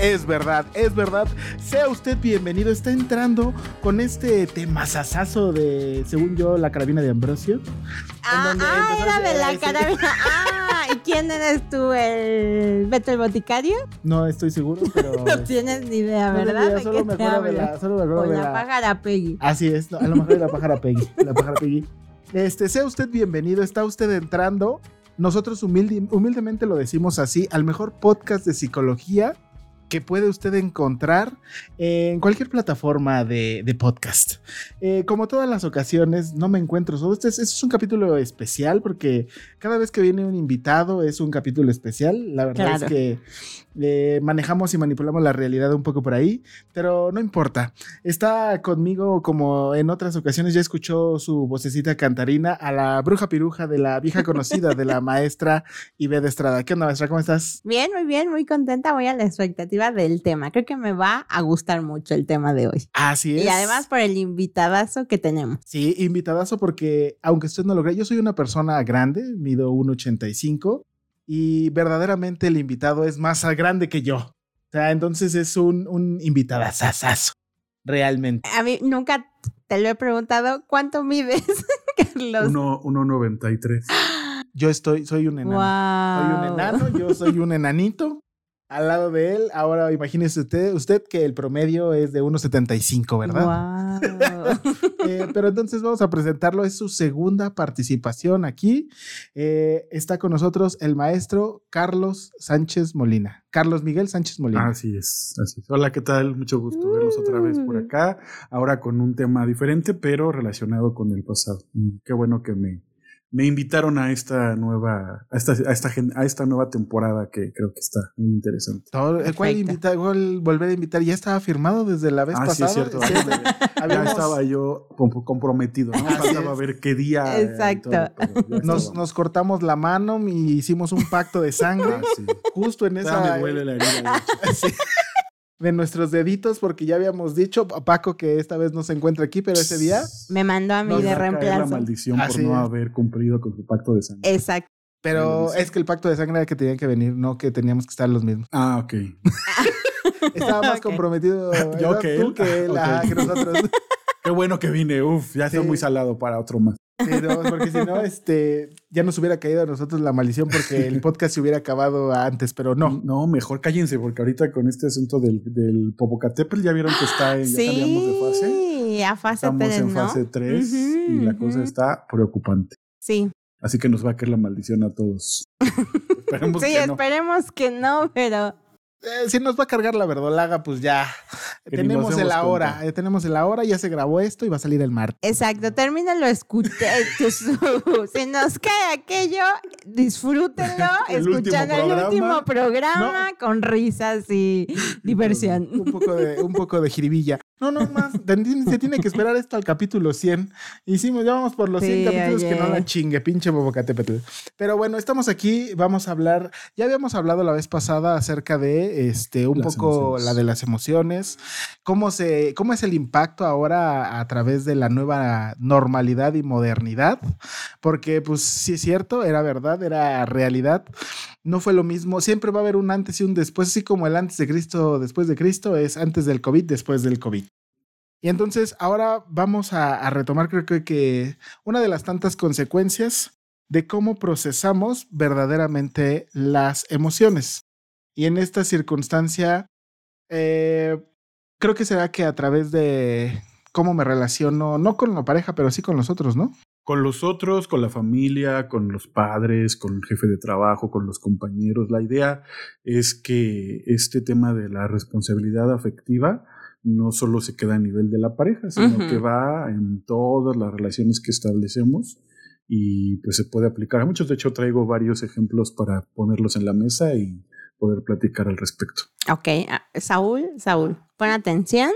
Es verdad, es verdad. Sea usted bienvenido. Está entrando con este temazazazo de, según yo, la carabina de Ambrosio. Ah, ah era de la carabina. Ah, ¿y quién eres tú? ¿El Beto el Boticario? No estoy seguro, pero. no tienes ni idea, ¿verdad? Solo, me acuerdo de la, solo de la. la pájara Peggy. Así es, a lo mejor de la pájara Peggy. La pájara Peggy. Este, sea usted bienvenido. Está usted entrando nosotros humildemente lo decimos así, al mejor podcast de psicología que puede usted encontrar en cualquier plataforma de, podcast. Eh, como todas las ocasiones, no me encuentro solo. Este es, este es, un capítulo especial porque cada vez que viene un invitado es un capítulo especial. La verdad es que eh, manejamos y manipulamos la realidad un poco por ahí, pero no importa. Está conmigo como en otras ocasiones, ya escuchó su vocecita cantarina a la bruja piruja de la vieja conocida de la maestra Ibe de Estrada. ¿Qué onda, maestra? ¿Cómo estás? Bien, muy bien, muy contenta. Voy a la expectativa del tema. Creo que me va a gustar mucho el tema de hoy. Así es. Y además por el invitadazo que tenemos. Sí, invitadazo porque, aunque usted no lo crea, yo soy una persona grande, mido 1,85 y verdaderamente el invitado es más grande que yo. O sea, entonces es un, un invitadazazazo, realmente. A mí nunca te lo he preguntado, ¿cuánto mides, Carlos? 1,93. Yo estoy, soy un enano. Soy un enano, yo soy un enanito al lado de él. Ahora imagínese usted, usted que el promedio es de 1,75, ¿verdad? Eh, pero entonces vamos a presentarlo. Es su segunda participación aquí. Eh, está con nosotros el maestro Carlos Sánchez Molina. Carlos Miguel Sánchez Molina. Así es, así es. Hola, ¿qué tal? Mucho gusto verlos otra vez por mm. acá. Ahora con un tema diferente, pero relacionado con el pasado. Qué bueno que me, me invitaron a esta nueva, a esta, a esta, a esta nueva temporada que creo que está muy interesante. ¿El cual invita, volver a invitar? Ya estaba firmado desde la vez ah, pasada. Sí, es cierto. Ya estaba yo comprometido, ¿no? Faltaba ver qué día. Exacto. nos, nos, cortamos la mano y hicimos un pacto de sangre. Ah, justo en esa. me duele la herida. De nuestros deditos, porque ya habíamos dicho a Paco que esta vez no se encuentra aquí, pero ese día me mandó a mí de reemplazo. la maldición por no haber cumplido con su pacto de sangre. Exacto. Pero es que el pacto de sangre era que tenían que venir, no que teníamos que estar los mismos. Ah, ok. Estaba más comprometido yo que tú que, él, que nosotros. Qué bueno que vine, uf, ya estoy muy salado para otro más. Pero, porque si no, este, ya nos hubiera caído a nosotros la maldición porque el podcast se hubiera acabado antes, pero no. No, mejor cállense, porque ahorita con este asunto del, del Popocatépetl ya vieron que está, ya cambiamos de fase. Sí, a fase Estamos 3, en fase 3 y la cosa está preocupante. Sí. Así que nos va a caer la maldición a todos. esperemos sí, que no. esperemos que no, pero eh, si nos va a cargar la verdolaga, pues ya. Tenemos el ahora, eh, tenemos el ahora, ya se grabó esto y va a salir el martes. Exacto, termínalo escuchando. Si nos cae aquello, disfrútenlo El último escuchando el programa. último programa con risas y diversión. Un poco de, un poco de jiribilla. No, no más. Se tiene que esperar esto al capítulo 100. Hicimos, ya vamos por los 100 Sí, capítulos que no la chingue, pinche Bobocatépetl. Pero bueno, estamos aquí, vamos a hablar. Ya habíamos hablado la vez pasada acerca de este un Las poco emociones. la de las emociones, cómo se, cómo es el impacto ahora a, través de la nueva normalidad y modernidad. Porque, pues, sí es cierto, era verdad, era realidad. No fue lo mismo. Siempre va a haber un antes y un después, así como el antes de Cristo, después de Cristo, es antes del COVID, después del COVID. Y entonces ahora vamos a, retomar, creo que, que una de las tantas consecuencias de cómo procesamos verdaderamente las emociones. Y en esta circunstancia, eh, creo que será que a través de cómo me relaciono, no con la pareja, pero sí con los otros, ¿no? Con los otros, con la familia, con los padres, con el jefe de trabajo, con los compañeros. La idea es que este tema de la responsabilidad afectiva no solo se queda a nivel de la pareja, sino que va en todas las relaciones que establecemos y pues se puede aplicar a muchos. De hecho, traigo varios ejemplos para ponerlos en la mesa y poder platicar al respecto. Ok, ah, Saúl, Saúl, pon atención.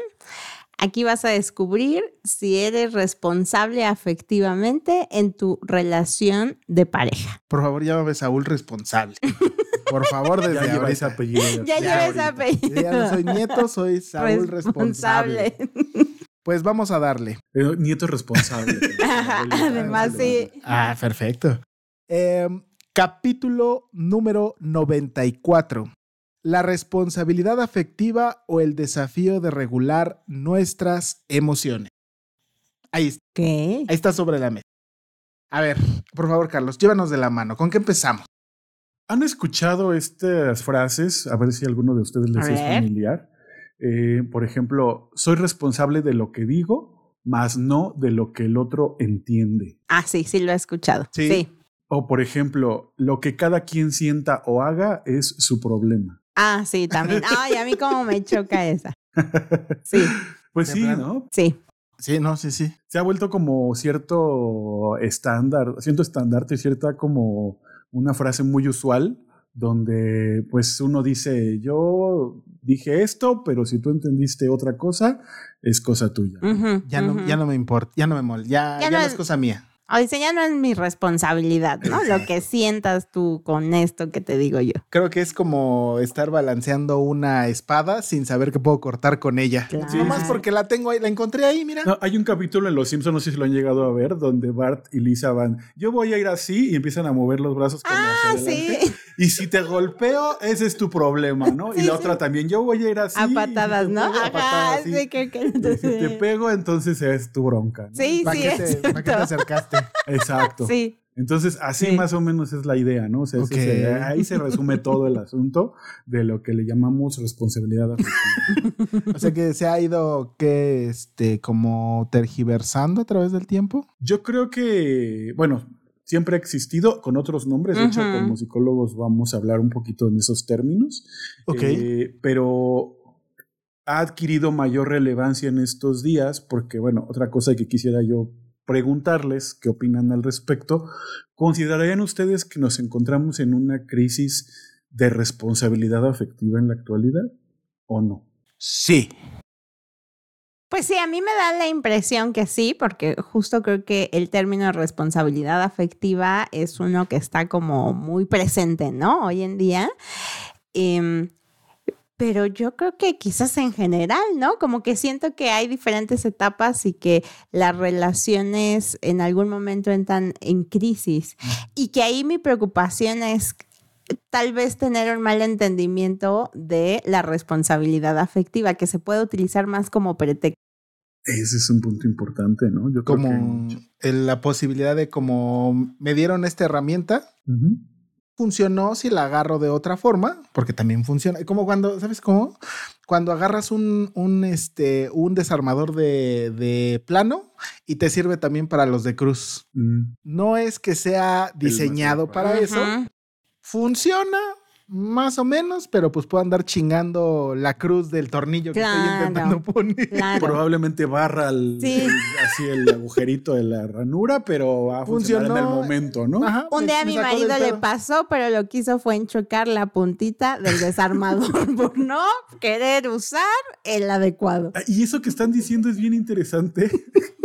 Aquí vas a descubrir si eres responsable afectivamente en tu relación de pareja. Por favor, llámame Saúl responsable. Por favor, desde Ya ahorita. apellido. Ya ahorita. apellido. Ya no soy nieto, soy Saúl responsable. Pues vamos a darle. Eh, Nieto responsable. Además, sí. Ah, perfecto. Em, capítulo número 94. La responsabilidad afectiva o el desafío de regular nuestras emociones. Ahí, está, ¿Qué? ahí está sobre la mesa. A ver, por favor, Carlos, llévanos de la mano. ¿Con qué empezamos? ¿Han escuchado estas frases? A ver si alguno de ustedes les es familiar. Eh, por ejemplo, soy responsable de lo que digo, más no de lo que el otro entiende. Ah, sí, sí lo he escuchado. Sí. Sí. O por ejemplo, lo que cada quien sienta o haga es su problema. Ah, sí, también. Ay, a mí como me choca esa. Sí, Pues sí. ¿no? sí. Sí, no, sí, sí. Se ha vuelto como cierto estándar, cierto estandarte, cierta como una frase muy usual donde pues uno dice, yo dije esto, pero si tú entendiste otra cosa, es cosa tuya. Ya no, ya no me importa, ya no me molesta, ya, Ya ya no es cosa mía. O dice, ya no es mi responsabilidad, ¿no? Lo que sientas tú con esto que te digo yo. Creo que es como estar balanceando una espada sin saber que puedo cortar con ella. Claro. Nomás porque la tengo ahí, la encontré ahí, mira. No, hay un capítulo en Los Simpsons, no sé si lo han llegado a ver, donde Bart y Lisa van, yo voy a ir así y empiezan a mover los brazos como Ah, hacia adelante. sí. Y si te golpeo, ese es tu problema, ¿no? y Sí, la sí. otra también, yo voy a ir así. A patadas, ¿no? pego, a Ajá, patadas, sí. sí, que si te pego, entonces es tu bronca. ¿no? Sí, ¿Para sí, qué, es te, ¿Para qué te cierto. Exacto. Sí. Entonces, así Sí. más o menos es la idea, ¿no? O sea, se- ahí se resume todo el asunto de lo que le llamamos responsabilidad afectiva. O sea que se ha ido que este como tergiversando a través del tiempo. Yo creo que, bueno, siempre ha existido con otros nombres. De hecho, como psicólogos vamos a hablar un poquito en esos términos. Ok. Eh, pero ha adquirido mayor relevancia en estos días porque, bueno, otra cosa que quisiera yo preguntarles, ¿qué opinan al respecto? ¿Considerarían ustedes que nos encontramos en una crisis de responsabilidad afectiva en la actualidad o no? Sí. Pues sí, a mí me da la impresión que sí, porque justo creo que el término responsabilidad afectiva es uno que está como muy presente, ¿no? Hoy en día. Em, pero yo creo que quizás en general, ¿no? Como que siento que hay diferentes etapas y que las relaciones en algún momento entran en crisis. Y que ahí mi preocupación es tal vez tener un mal entendimiento de la responsabilidad afectiva, que se puede utilizar más como pretexto. Ese es un punto importante, ¿no? Yo creo Como que- la posibilidad de como me dieron esta herramienta. Funcionó si la agarro de otra forma, porque también funciona. Como cuando, ¿sabes cómo? Cuando agarras un, un, este, un desarmador de, de plano y te sirve también para los de cruz. Mm. No es que sea diseñado para eso, funciona más o menos, pero pues puedo andar chingando la cruz del tornillo que estoy intentando poner. Claro. Probablemente barra el, Sí. el- así el agujerito de la ranura, pero va a funcionar en el momento, ¿no? Ajá, Un día a mi marido le pasó, pero lo que hizo fue enchocar la puntita del desarmador por no querer usar el adecuado. Ah, Y eso que están diciendo es bien interesante.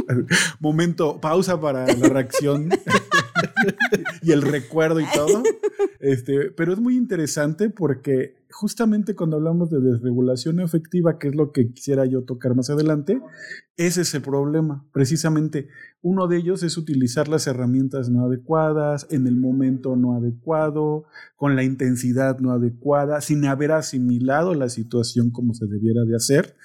Momento, pausa para la reacción y el recuerdo y todo. Este, pero es muy interesante porque justamente cuando hablamos de desregulación afectiva, que es lo que quisiera yo tocar más adelante, ese es el problema. Precisamente uno de ellos es utilizar las herramientas no adecuadas, en el momento no adecuado, con la intensidad no adecuada, sin haber asimilado la situación como se debiera de hacer.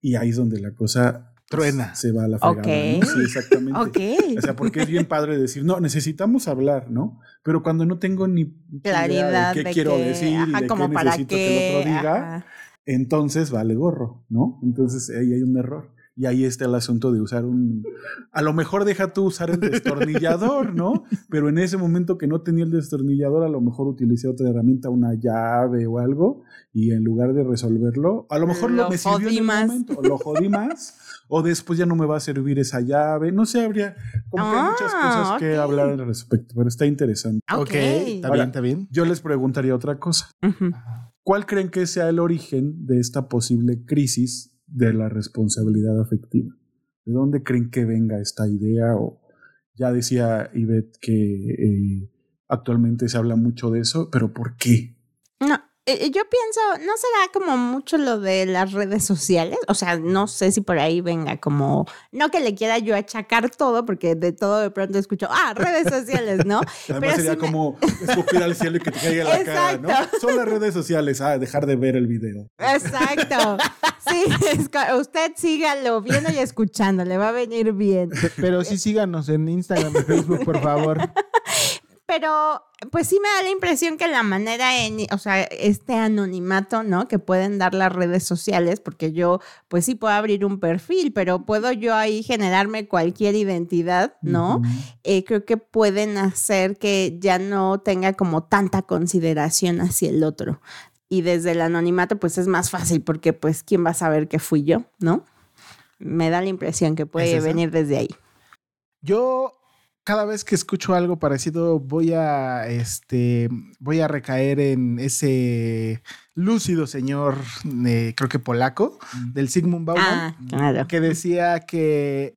Y ahí es donde la cosa Truena. se va a la fregada. Ok. ¿no? Sí, exactamente. Ok. O sea, porque es bien padre decir, no, necesitamos hablar, ¿no? Pero cuando no tengo ni Claridad de qué de quiero que, decir y de como qué para necesito que el otro diga, ajá. entonces vale gorro, ¿no? Entonces ahí hay un error. Y ahí está el asunto de usar un... A lo mejor deja tú usar el destornillador, ¿no? Pero en ese momento que no tenía el destornillador, a lo mejor utilicé otra herramienta, una llave o algo, y en lugar de resolverlo, a lo mejor lo, Lo me sirvió en jodí el más. momento, o lo jodí más, o después ya no me va a servir esa llave, no sé, habría como que hay muchas Ah, cosas que hablar al respecto, pero está interesante. Ok, está bien, está bien. Yo les preguntaría otra cosa. ¿Cuál creen que sea el origen de esta posible crisis de la responsabilidad afectiva? ¿De dónde creen que venga esta idea? O ya decía Ivette que eh, actualmente se habla mucho de eso, pero ¿por qué? No, eh, yo pienso, ¿no será como mucho lo de las redes sociales? O sea, no sé si por ahí venga como, no que le quiera yo achacar todo, porque de todo de pronto escucho, ah, redes sociales, ¿no? Además Pero sería me- como escupir al cielo y que te caiga la cara, ¿no? Son las redes sociales, ah, dejar de ver el video. Exacto. Sí, es usted sígalo viendo y escuchando, le va a venir bien. Pero sí síganos en Instagram y Facebook, por favor. Pero, pues sí me da la impresión que la manera en, o sea, este anonimato, ¿no? Que pueden dar las redes sociales, porque yo, pues sí puedo abrir un perfil, pero puedo yo ahí generarme cualquier identidad, ¿no? Eh, creo que pueden hacer que ya no tenga como tanta consideración hacia el otro. Y desde el anonimato, pues es más fácil, porque pues, ¿quién va a saber que fui yo, ¿no? Me da la impresión que puede ¿Es venir desde ahí. Yo cada vez que escucho algo parecido voy a este voy a recaer en ese lúcido señor eh, creo que polaco del Sigmund Bauman Ah, claro. que decía que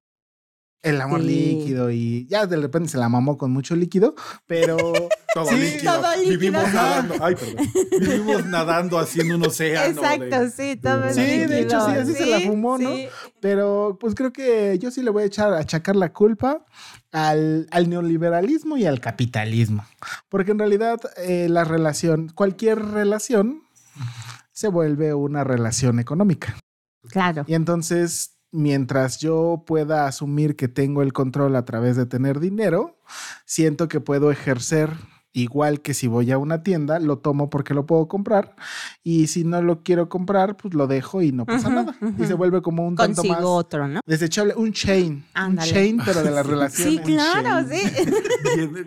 el amor Sí. líquido y ya de repente se la mamó con mucho líquido, pero Todo Sí, líquido. todo líquido, Vivimos sí. nadando. Ay, perdón. Vivimos nadando haciendo un océano. Exacto, de- sí, todo es Sí, de hecho, sí, líquido. así se la fumó, ¿no? Pero pues creo que yo sí le voy a echar a achacar la culpa al, al neoliberalismo y al capitalismo. Porque en realidad eh, la relación, cualquier relación se vuelve una relación económica. Claro. Y entonces, mientras yo pueda asumir que tengo el control a través de tener dinero, siento que puedo ejercer igual que si voy a una tienda, lo tomo porque lo puedo comprar y si no lo quiero comprar, pues lo dejo y no pasa Ujú, nada. ujú. Y se vuelve como un tanto Consigo más otro, ¿no? desechable, un chain, Ándale. un chain pero de las relaciones. Sí, claro, sí.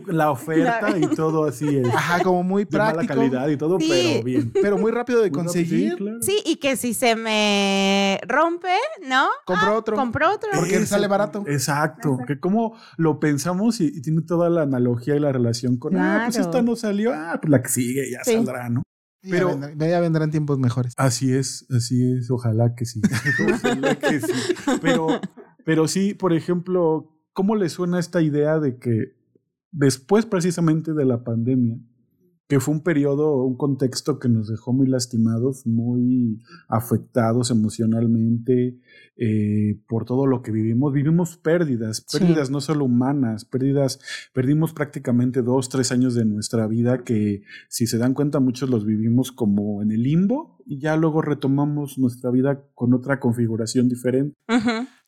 La oferta y todo así es. Ajá, como muy De mala práctico, calidad y todo, Sí. pero bien. pero muy rápido de Muy rápido, conseguir. sí, claro. Sí, y que si se me rompe, ¿no? Compro Ah, otro. Compro otro. Porque Eso, sale barato. Exacto. Que como lo pensamos y, y tiene toda la analogía y la relación con, ah, pues esta no salió, ah, pues la que sigue ya Sí. saldrá, ¿no? Pero Pero- ya, vendrán, ya vendrán tiempos mejores. Así es, así es, ojalá que sí. ojalá que sí. Pero, pero sí, por ejemplo, ¿cómo le suena esta idea de que después precisamente de la pandemia, que fue un periodo, un contexto que nos dejó muy lastimados, muy afectados emocionalmente eh, por todo lo que vivimos. Vivimos pérdidas, Sí. pérdidas no solo humanas, pérdidas, perdimos prácticamente dos, tres años de nuestra vida que si se dan cuenta muchos los vivimos como en el limbo y ya luego retomamos nuestra vida con otra configuración diferente.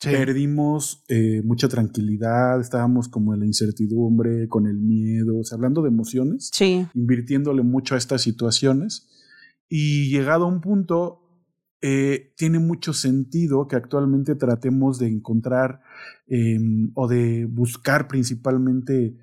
Sí. Perdimos eh, mucha tranquilidad, estábamos como en la incertidumbre, con el miedo, o sea, hablando de emociones Sí. invirtiéndole mucho a estas situaciones. Y llegado a un punto, eh, tiene mucho sentido que actualmente tratemos de encontrar eh, o de buscar principalmente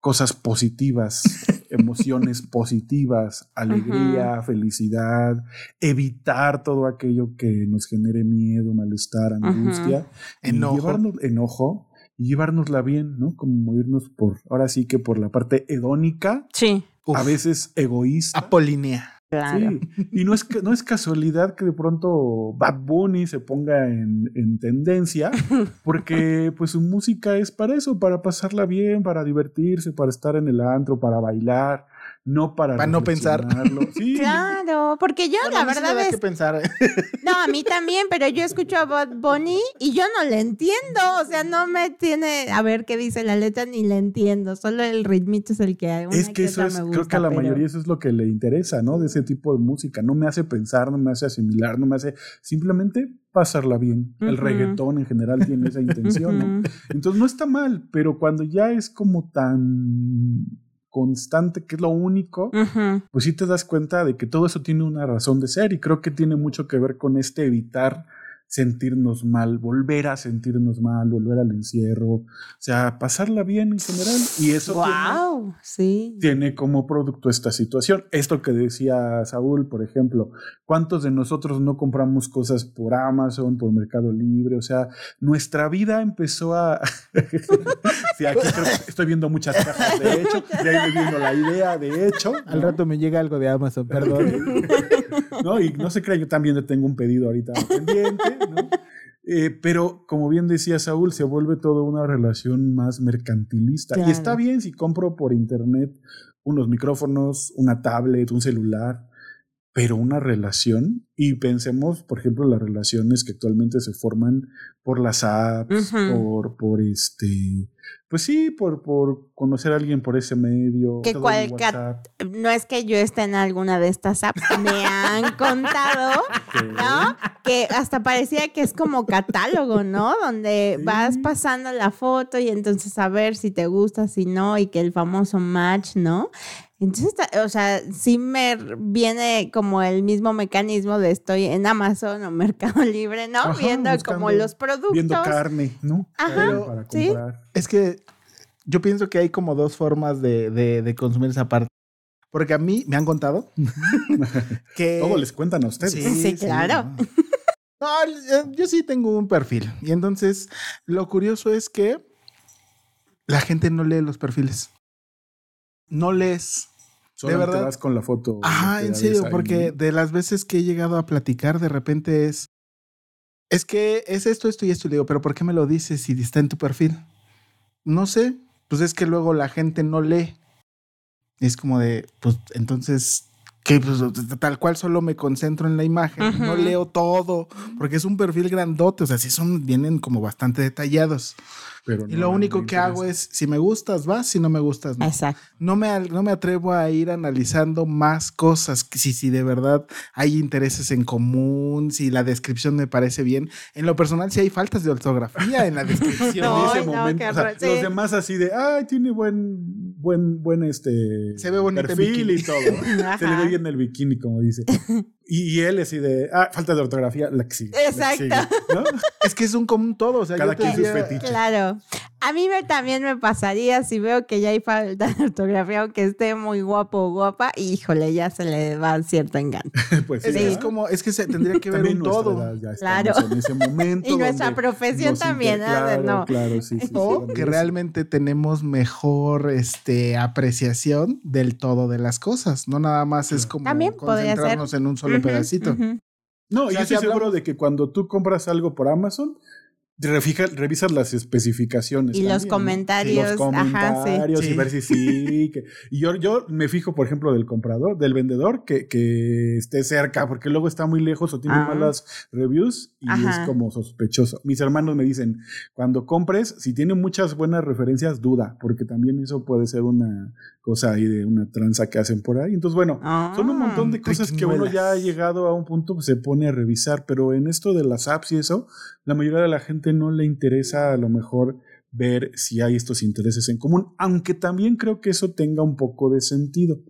cosas positivas emociones positivas, alegría, felicidad, evitar todo aquello que nos genere miedo, malestar, angustia, y Enojo. llevarnos enojo y llevárnosla bien, ¿no? Como irnos por, ahora sí que por la parte hedónica, Sí, Uf, a veces egoísta. Apolínea. Claro. Sí, y no es, no es casualidad que de pronto Bad Bunny se ponga en, en tendencia, porque pues su música es para eso, para pasarla bien, para divertirse, para estar en el antro, para bailar, no para... Para no pensar. Sí, Claro, porque yo Bueno, la verdad da es que pensar. No, a mí también, pero yo escucho a Bad Bunny y yo no le entiendo. O sea, no me tiene a ver qué dice la letra ni le entiendo. Solo el ritmito es el que una Es que eso es, me creo que a la pero- mayoría eso es lo que le interesa, ¿no? De ese tipo de música. No me hace pensar, no me hace asimilar, no me hace simplemente pasarla bien. El reggaetón en general tiene esa intención, ¿no? Entonces no está mal, pero cuando ya es como tan constante, que es lo único, pues sí te das cuenta de que todo eso tiene una razón de ser y creo que tiene mucho que ver con este evitar sentirnos mal, volver a sentirnos mal, volver al encierro, o sea, pasarla bien en general y eso tiene- Wow, sí. tiene como producto esta situación. Esto que decía Saúl, por ejemplo, ¿cuántos de nosotros no compramos cosas por Amazon, por Mercado Libre? O sea, nuestra vida empezó a... sí, aquí creo que estoy viendo muchas cajas, de hecho, de ahí me vino la idea, de hecho. Al rato me llega algo de Amazon, perdón. ¿No? Y no se crea, yo también tengo un pedido ahorita pendiente, ¿no? Eh, pero como bien decía Saúl, se vuelve toda una relación más mercantilista. Claro. Y está bien si compro por internet unos micrófonos, una tablet, un celular, pero una relación, y pensemos, por ejemplo, las relaciones que actualmente se forman por las apps, por, por este, pues sí, por, por conocer a alguien por ese medio. Que cual No es que yo esté en alguna de estas apps. Me han contado, ¿no? Que hasta parecía que es como catálogo, ¿no? Donde Sí. vas pasando la foto y entonces a ver si te gusta, si no, y que el famoso match, ¿no? Entonces, o sea, sí me viene como el mismo mecanismo de estoy en Amazon o Mercado Libre, ¿no? Ajá, Viendo buscando- como los productos. viendo carne, ¿no? Ajá, sí. Es que yo pienso que hay como dos formas de, de- de consumir esa parte. Porque a mí me han contado que... Todo les cuentan a ustedes. Sí, claro. No, No, eh, yo sí tengo un perfil. Y entonces, lo curioso es que la gente no lee los perfiles. No lees. Solamente verdad. vas con la foto. Ajá, que en serio, ahí. porque de las veces que he llegado a platicar, de repente es. Es que es esto, esto y esto. Y le digo, pero ¿por qué me lo dices si está en tu perfil? No sé. Pues es que luego la gente no lee. Es como de, pues entonces, que pues, tal cual solo me concentro en la imagen. No leo todo, porque es un perfil grandote. O sea, sí son, vienen como bastante detallados. Pero Y no, lo único que hago es, si me gustas, vas, si no me gustas, no Exacto. no me, no me atrevo a ir analizando más cosas, si, si de verdad hay intereses en común, si la descripción me parece bien. En lo personal, si hay faltas de ortografía en la descripción. en No, ese Ay, no, momento. o sea, sí. Los demás así de, ay, tiene buen, buen, buen este Se ve bonito en perfil bikini. y todo. Se le ve bien el bikini, como dice. Y, y él así de, ah, falta de ortografía, la que sigue, la que Exacto. sigue, ¿no? es que es un común todo. O sea, Cada quien sus fetiches. Claro. A mí me, también me pasaría si veo que ya hay falta de ortografía, aunque esté muy guapo o guapa, híjole, ya se le va cierto encanto. Pues Es, sí, que es como, es que se tendría que ver un todo. ya Claro. en ese momento. Y nuestra profesión también, No. claro, sí, sí, O que realmente tenemos mejor este, apreciación del todo de las cosas. No nada más es como También concentrarnos en un solo pedacito. No, O sea, yo estoy si seguro hablamos- de que cuando tú compras algo por Amazon, refija- revisas las especificaciones. Y los comentarios, Los ajá, sí. comentarios y Sí. ver si sí. que- y yo, yo me fijo, por ejemplo, del comprador, del vendedor, que, que esté cerca, porque luego está muy lejos o tiene Ah. malas reviews y Ajá. es como sospechoso. Mis hermanos me dicen, cuando compres, si tiene muchas buenas referencias, duda, porque también eso puede ser una cosa ahí de una tranza que hacen por ahí. Entonces, bueno, son un montón de Ah, cosas que uno ya ha llegado a un punto, pues, se pone a revisar, pero en esto de las apps y eso, la mayoría de la gente no le interesa a lo mejor ver si hay estos intereses en común, aunque también creo que eso tenga un poco de sentido,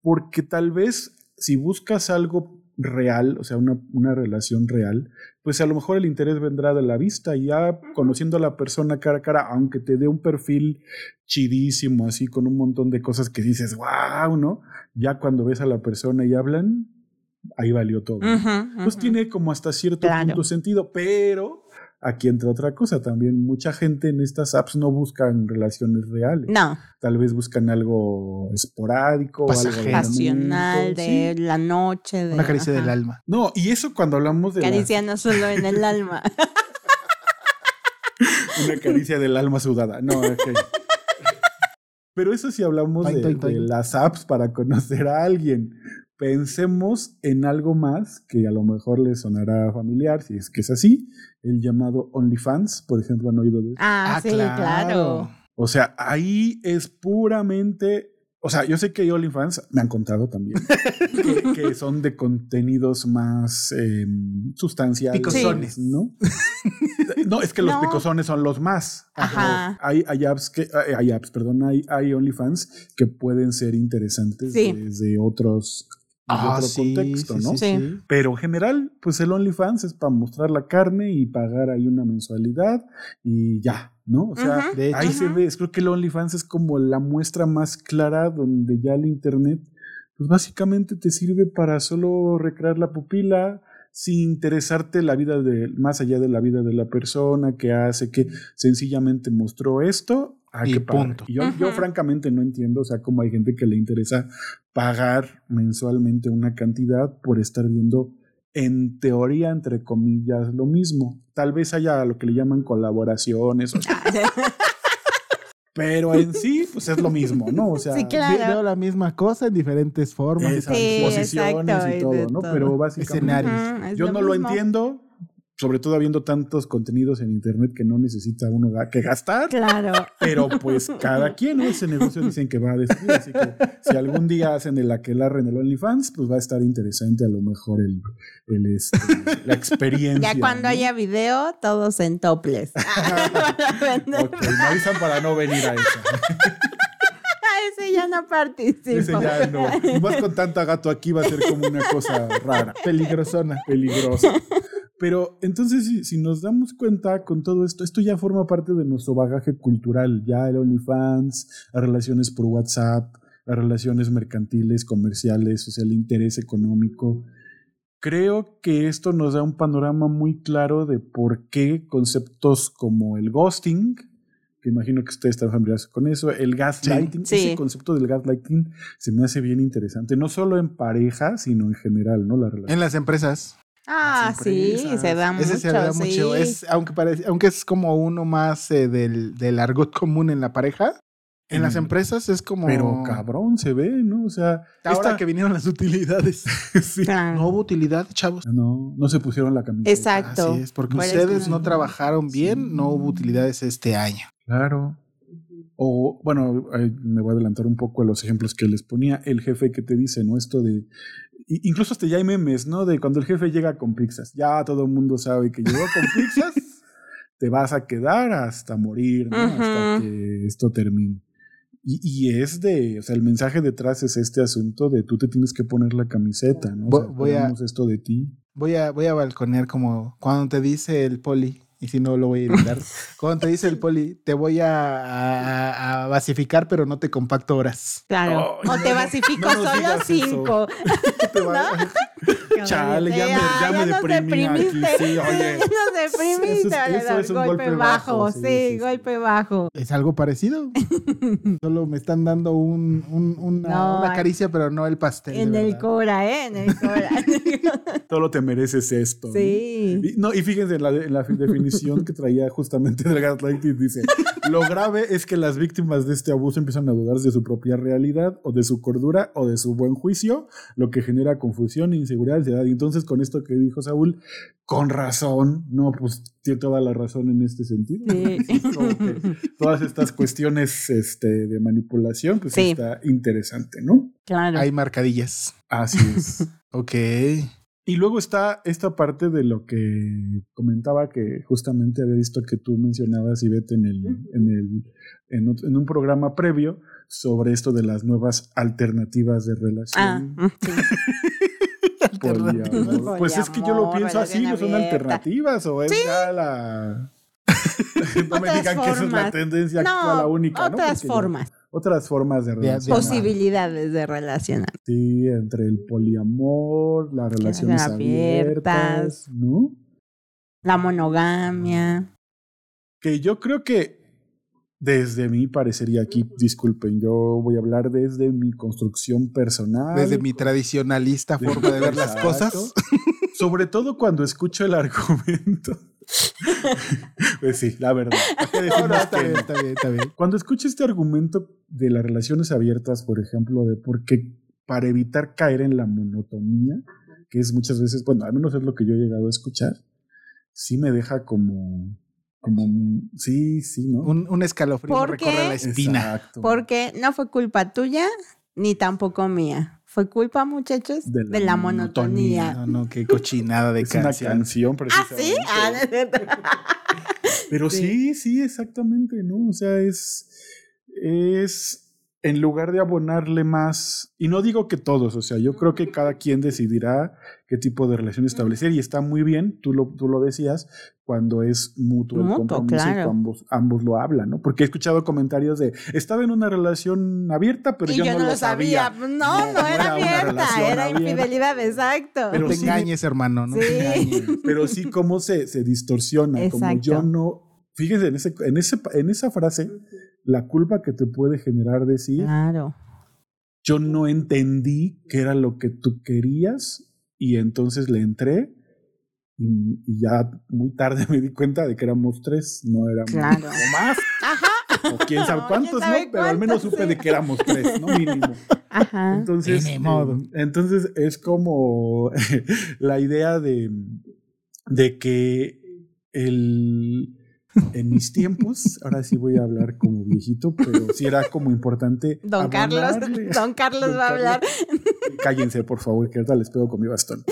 porque tal vez si buscas algo real, o sea, una, una, relación real, pues a lo mejor el interés vendrá de la vista y ya conociendo a la persona cara a cara, aunque te dé un perfil chidísimo, así con un montón de cosas que dices, wow, ¿no? Ya cuando ves a la persona y hablan, ahí valió todo. Pues tiene como hasta cierto punto sentido, pero aquí entra otra cosa también. Mucha gente en estas apps no buscan relaciones reales. No. Tal vez buscan algo esporádico, algo pasional de la noche. De, Una caricia del alma. No, y eso cuando hablamos de. Caricia no solo en el alma. Una caricia del alma sudada. No, ok. Pero eso sí hablamos de, de, las apps para conocer a alguien pensemos en algo más que a lo mejor les sonará familiar, si es que es así, el llamado OnlyFans, por ejemplo, han oído de eso. Ah, ah sí, claro. O sea, ahí es puramente o sea, yo sé que hay OnlyFans, me han contado también, que, son de contenidos más eh, sustanciales. Picosones. ¿no? no, es que los picosones son los más. Ajá. Hay, hay, apps que, hay apps, perdón, hay, hay OnlyFans que pueden ser interesantes desde otros ah, otro contexto, ¿no? Sí, Pero en general, pues el OnlyFans es para mostrar la carne y pagar ahí una mensualidad y ya, ¿no? O sea, ahí se ve, creo que el OnlyFans es como la muestra más clara donde ya el Internet, pues básicamente te sirve para solo recrear la pupila, sin interesarte la vida de, más allá de la vida de la persona que hace, que sencillamente mostró esto Ah, y punto. Yo, yo, francamente no entiendo, o sea, cómo hay gente que le interesa pagar mensualmente una cantidad por estar viendo, en teoría, entre comillas, lo mismo. Tal vez haya lo que le llaman colaboraciones. pero en sí, pues es lo mismo, ¿no? O sea, veo la misma cosa en diferentes formas, posiciones y todo, ¿no? Pero básicamente, yo no lo entiendo sobre todo habiendo tantos contenidos en internet que no necesita uno que gastar. Claro. Pero pues cada quien, ¿no? Ese negocio dicen que va a destruir. Así que si algún día hacen el aquelarre en el OnlyFans, pues va a estar interesante a lo mejor el, el este, la experiencia. Ya cuando haya video, todos en topless. ok, me avisan para no venir a eso. ese ya no participa. Ese ya no. Y más con tanta gato aquí va a ser como una cosa rara. Peligrosona. Peligrosa. Pero entonces, si, nos damos cuenta con todo esto, esto ya forma parte de nuestro bagaje cultural. Ya el OnlyFans, las relaciones por WhatsApp, las relaciones mercantiles, comerciales, o sea, el interés económico. Creo que esto nos da un panorama muy claro de por qué conceptos como el ghosting, que imagino que ustedes están familiarizados con eso, el gaslighting, ese concepto del gaslighting se me hace bien interesante, no solo en pareja, sino en general, ¿no? La relación. En las empresas. Ah, sí, se da mucho. Ese se da mucho. Es, aunque, parece, aunque es como uno más eh, del, del, argot común en la pareja, en las empresas es como. Pero cabrón, se ve, ¿no? O sea. Ahora que vinieron las utilidades. sí. No hubo utilidad, chavos. No, no se pusieron la camisa. Exacto. Así es, porque ustedes no trabajaron bien, no hubo utilidades este año. Claro. O, bueno, me voy a adelantar un poco a los ejemplos que les ponía. El jefe que te dice, ¿no? Esto de incluso hasta ya hay memes, ¿no? De cuando el jefe llega con pizzas. Ya todo el mundo sabe que llegó con pizzas, te vas a quedar hasta morir, ¿no? Hasta que esto termine. Y, es de, o sea, el mensaje detrás es este asunto de tú te tienes que poner la camiseta, ¿no? voy a esto de ti. Voy a, voy a balconear como cuando te dice el poli, y si no lo voy a evitar. Cuando te dice el poli, te voy a, basificar, pero no te compacto horas. Claro. o te basifico solo cinco. Chale, ya, me, ya, me deprimí aquí. Sí, oye. Nos deprimiste. Eso, es, un golpe, bajo. sí, golpe bajo. Es algo parecido. Solo me están dando un, un, una, caricia, pero no el pastel. En el cora, ¿eh? En el cora. Solo te mereces esto. Sí. Y, no, y fíjense en la, en la definición que traía justamente del gaslighting. Dice, lo grave es que las víctimas de este abuso empiezan a dudar de su propia realidad o de su cordura o de su buen juicio, lo que genera confusión, inseguridad, ansiedad. Y entonces con esto que dijo Saúl, con razón, no, pues tiene toda la razón en este sentido. todas estas cuestiones este, de manipulación, pues está interesante, ¿no? Claro. Hay marcadillas. Así es. ok. Y luego está esta parte de lo que comentaba que justamente había visto que tú mencionabas, Ivette, en, el, en, el, en, un programa previo sobre esto de las nuevas alternativas de relación. Ah, Alternativas. Pues es que yo lo pienso así, ¿no son alternativas o es ya la... no me digan que esa es la tendencia No, actual, la única, ¿no? otras ya- formas. Otras formas de de- relacionar. Posibilidades de relacionar. Sí, entre el poliamor, las relaciones abiertas. abiertas, ¿no? La monogamia. Que yo creo que desde mi parecería aquí, disculpen, yo voy a hablar desde mi construcción personal. Desde mi tradicionalista forma de ver las cosas. Sobre todo cuando escucho el argumento. pues sí, la verdad. ¿Para qué No, decimos no, está bien, está bien, está bien. Cuando escucho este argumento de las relaciones abiertas, por ejemplo, de por qué para evitar caer en la monotonía, que es muchas veces, bueno, al menos es lo que yo he llegado a escuchar, sí me deja como, como, sí, sí, ¿no? Un, un escalofrío me ¿Por recorre la espina. Exacto. Porque no fue culpa tuya ni tampoco mía. Fue culpa, muchachos, De de la la, monotonía. No, no, qué cochinada de es una canción. canción, ¿Ah, sí? precisamente. Ah, cierto. Pero sí. Sí. sí, exactamente, ¿no? O sea, es, es en lugar de abonarle más, y no digo que todos, o sea, yo creo que cada quien decidirá qué tipo de relación establecer y está muy bien, tú lo, tú lo decías, cuando es mutuo el Mutuo, compromiso y claro. ambos, ambos lo hablan, ¿no? Porque he escuchado comentarios de, estaba en una relación abierta, pero y yo, yo, no, no lo lo sabía. No, no, No, era abierta, era abierta. infidelidad, exacto. Pero no te sí- engañes, hermano, no te Sí. engañes. pero sí cómo se, se distorsiona, como yo no, fíjense en, ese, en, ese, en esa frase, la culpa que te puede generar decir, Claro. yo no entendí qué era lo que tú querías y entonces le entré y, y ya muy tarde me di cuenta de que éramos tres, no éramos Claro. o más, Ajá. o quién sabe cuántos, quién sabe ¿no? Pero al menos supe sí. de que éramos tres, ¿no? Mínimo. Ajá. Entonces, Ni modo. eh, entonces es como la idea de, de que el, en mis tiempos, ahora sí voy a hablar como viejito, pero sí era como importante. Don Carlos, Don Carlos Don va a hablar. Cállense, por favor, que ahorita les pego con mi bastón.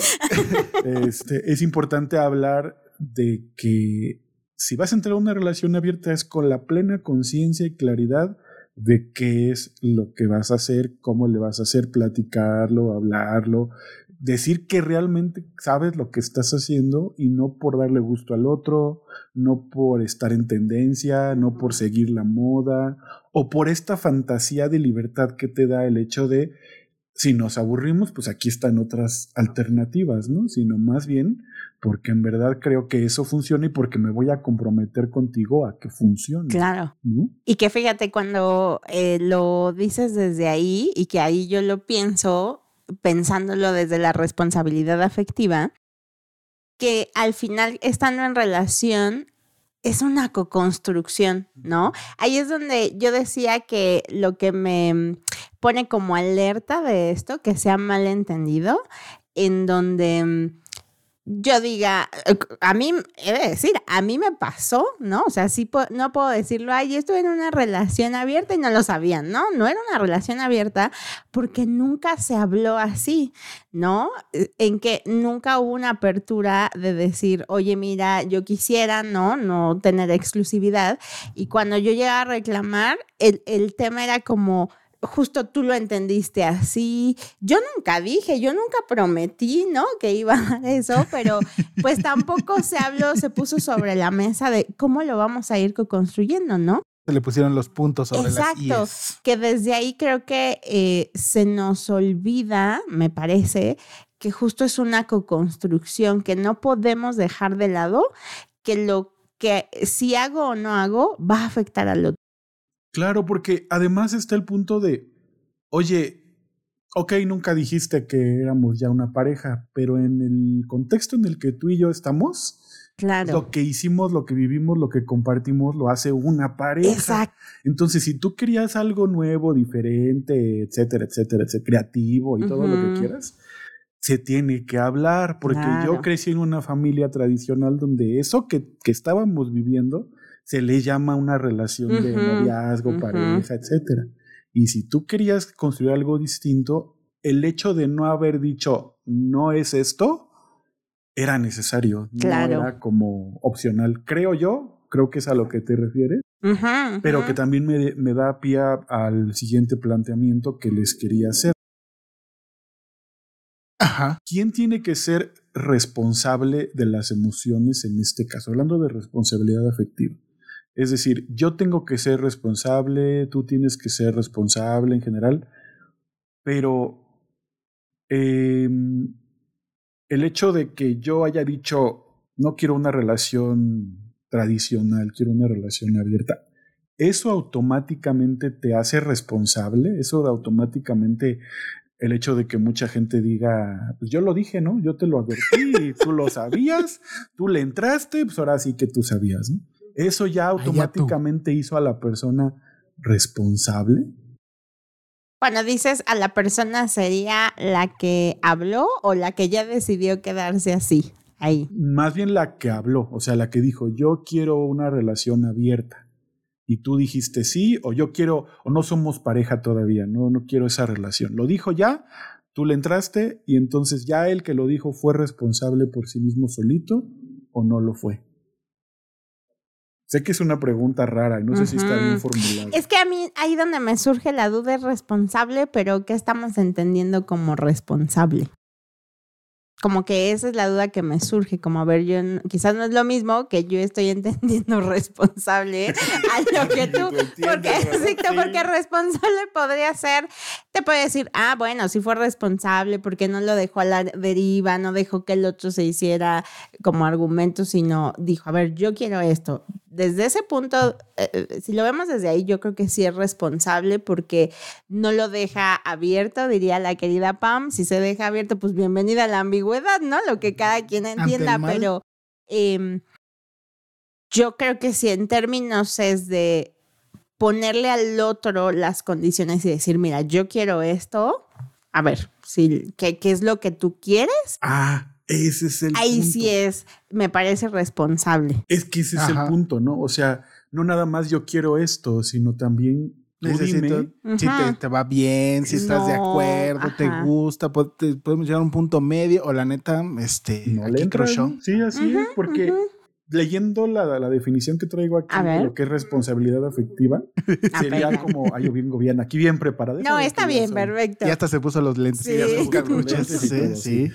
Este, es importante hablar de que si vas a entrar a una relación abierta es con la plena conciencia y claridad de qué es lo que vas a hacer, cómo le vas a hacer, platicarlo, hablarlo, decir que realmente sabes lo que estás haciendo y no por darle gusto al otro, no por estar en tendencia, no por seguir la moda o por esta fantasía de libertad que te da el hecho de si nos aburrimos, pues aquí están otras alternativas, ¿no? Sino más bien porque en verdad creo que eso funciona y porque me voy a comprometer contigo a que funcione. Claro. ¿no? Y que fíjate, cuando eh, lo dices desde ahí y que ahí yo lo pienso, pensándolo desde la responsabilidad afectiva, que al final estando en relación es una co-construcción, ¿no? Ahí es donde yo decía que lo que me pone como alerta de esto, que sea malentendido, en donde mm, yo diga, eh, a mí, he de decir, a mí me pasó, ¿no? O sea, sí no puedo decirlo, ay, yo estuve en una relación abierta y no lo sabían, ¿no? No era una relación abierta porque nunca se habló así, ¿no? Eh, En que nunca hubo una apertura de decir, oye, mira, yo quisiera, ¿no? No tener exclusividad. Y cuando yo llegaba a reclamar, el, el tema era como, justo tú lo entendiste así. Yo nunca dije, yo nunca prometí, ¿no? Que iba a eso, pero pues tampoco se habló, se puso sobre la mesa de cómo lo vamos a ir construyendo, ¿no? Se le pusieron los puntos sobre Exacto. las IES. Que desde ahí creo que eh, se nos olvida, me parece, que justo es una co-construcción, que no podemos dejar de lado que lo que si hago o no hago va a afectar al otro. Claro, porque además está el punto de, oye, ok, nunca dijiste que éramos ya una pareja, pero en el contexto en el que tú y yo estamos, Claro. lo que hicimos, lo que vivimos, lo que compartimos, lo hace una pareja. Exacto. Entonces, si tú querías algo nuevo, diferente, etcétera, etcétera, etcétera, creativo y todo lo que quieras, se tiene que hablar, porque yo crecí en una familia tradicional donde eso que, que estábamos viviendo se le llama una relación de noviazgo, pareja, etcétera. Y si tú querías construir algo distinto, el hecho de no haber dicho no es esto era necesario, Claro. no era como opcional. Creo yo, creo que es a lo que te refieres pero que también me, me da pie al siguiente planteamiento que les quería hacer. Ajá. ¿Quién tiene que ser responsable de las emociones en este caso? Hablando de responsabilidad afectiva. Es decir, yo tengo que ser responsable, tú tienes que ser responsable en general, pero eh, el hecho de que yo haya dicho, no quiero una relación tradicional, quiero una relación abierta, ¿eso automáticamente te hace responsable? ¿Eso automáticamente el hecho de que mucha gente diga, pues yo lo dije, ¿no? Yo te lo advertí, tú lo sabías, tú le entraste, pues ahora sí que tú sabías, ¿no? Eso ya automáticamente hizo a la persona responsable. Cuando dices a la persona sería la que habló o la que ya decidió quedarse así, ahí. Más bien la que habló, o sea, la que dijo, yo quiero una relación abierta. Y tú dijiste sí, o yo quiero, o no somos pareja todavía, no, no quiero esa relación. Lo dijo ya, tú le entraste y entonces ya el que lo dijo fue responsable por sí mismo solito o no lo fue. Sé que es una pregunta rara y no sé si está bien formulada. Es que a mí ahí donde me surge la duda es responsable, pero ¿qué estamos entendiendo como responsable? Como que esa es la duda que me surge, como a ver, yo quizás no es lo mismo que yo estoy entendiendo responsable a lo que tú, porque, sí, porque responsable podría ser, te puede decir, ah, bueno, si fue responsable porque no lo dejó a la deriva, no dejó que el otro se hiciera como argumento, sino dijo, a ver, yo quiero esto, desde ese punto, eh, si lo vemos desde ahí, yo creo que sí es responsable porque no lo deja abierto, diría la querida Pam. Si se deja abierto, pues bienvenida a la ambigüedad, ¿no? Lo que cada quien entienda, pero eh, yo creo que si en términos es de ponerle al otro las condiciones y decir, mira, yo quiero esto, a ver, si, ¿qué, ¿qué es lo que tú quieres? Ah, ese es el Ahí punto. sí es, me parece responsable. Es que ese es el punto, ¿no? O sea, no nada más yo quiero esto, sino también Necesito, dime. si te, te va bien, si estás de acuerdo, te gusta, te- podemos llegar a un punto medio o la neta, este, No le aquí. Sí, así es, porque leyendo la, la definición que traigo aquí de lo que es responsabilidad afectiva, sería como, ay, yo vengo bien, aquí bien preparada. No, está bien, perfecto. Y hasta se puso los lentes. Sí. y ya se busca Los lentes sí, sí.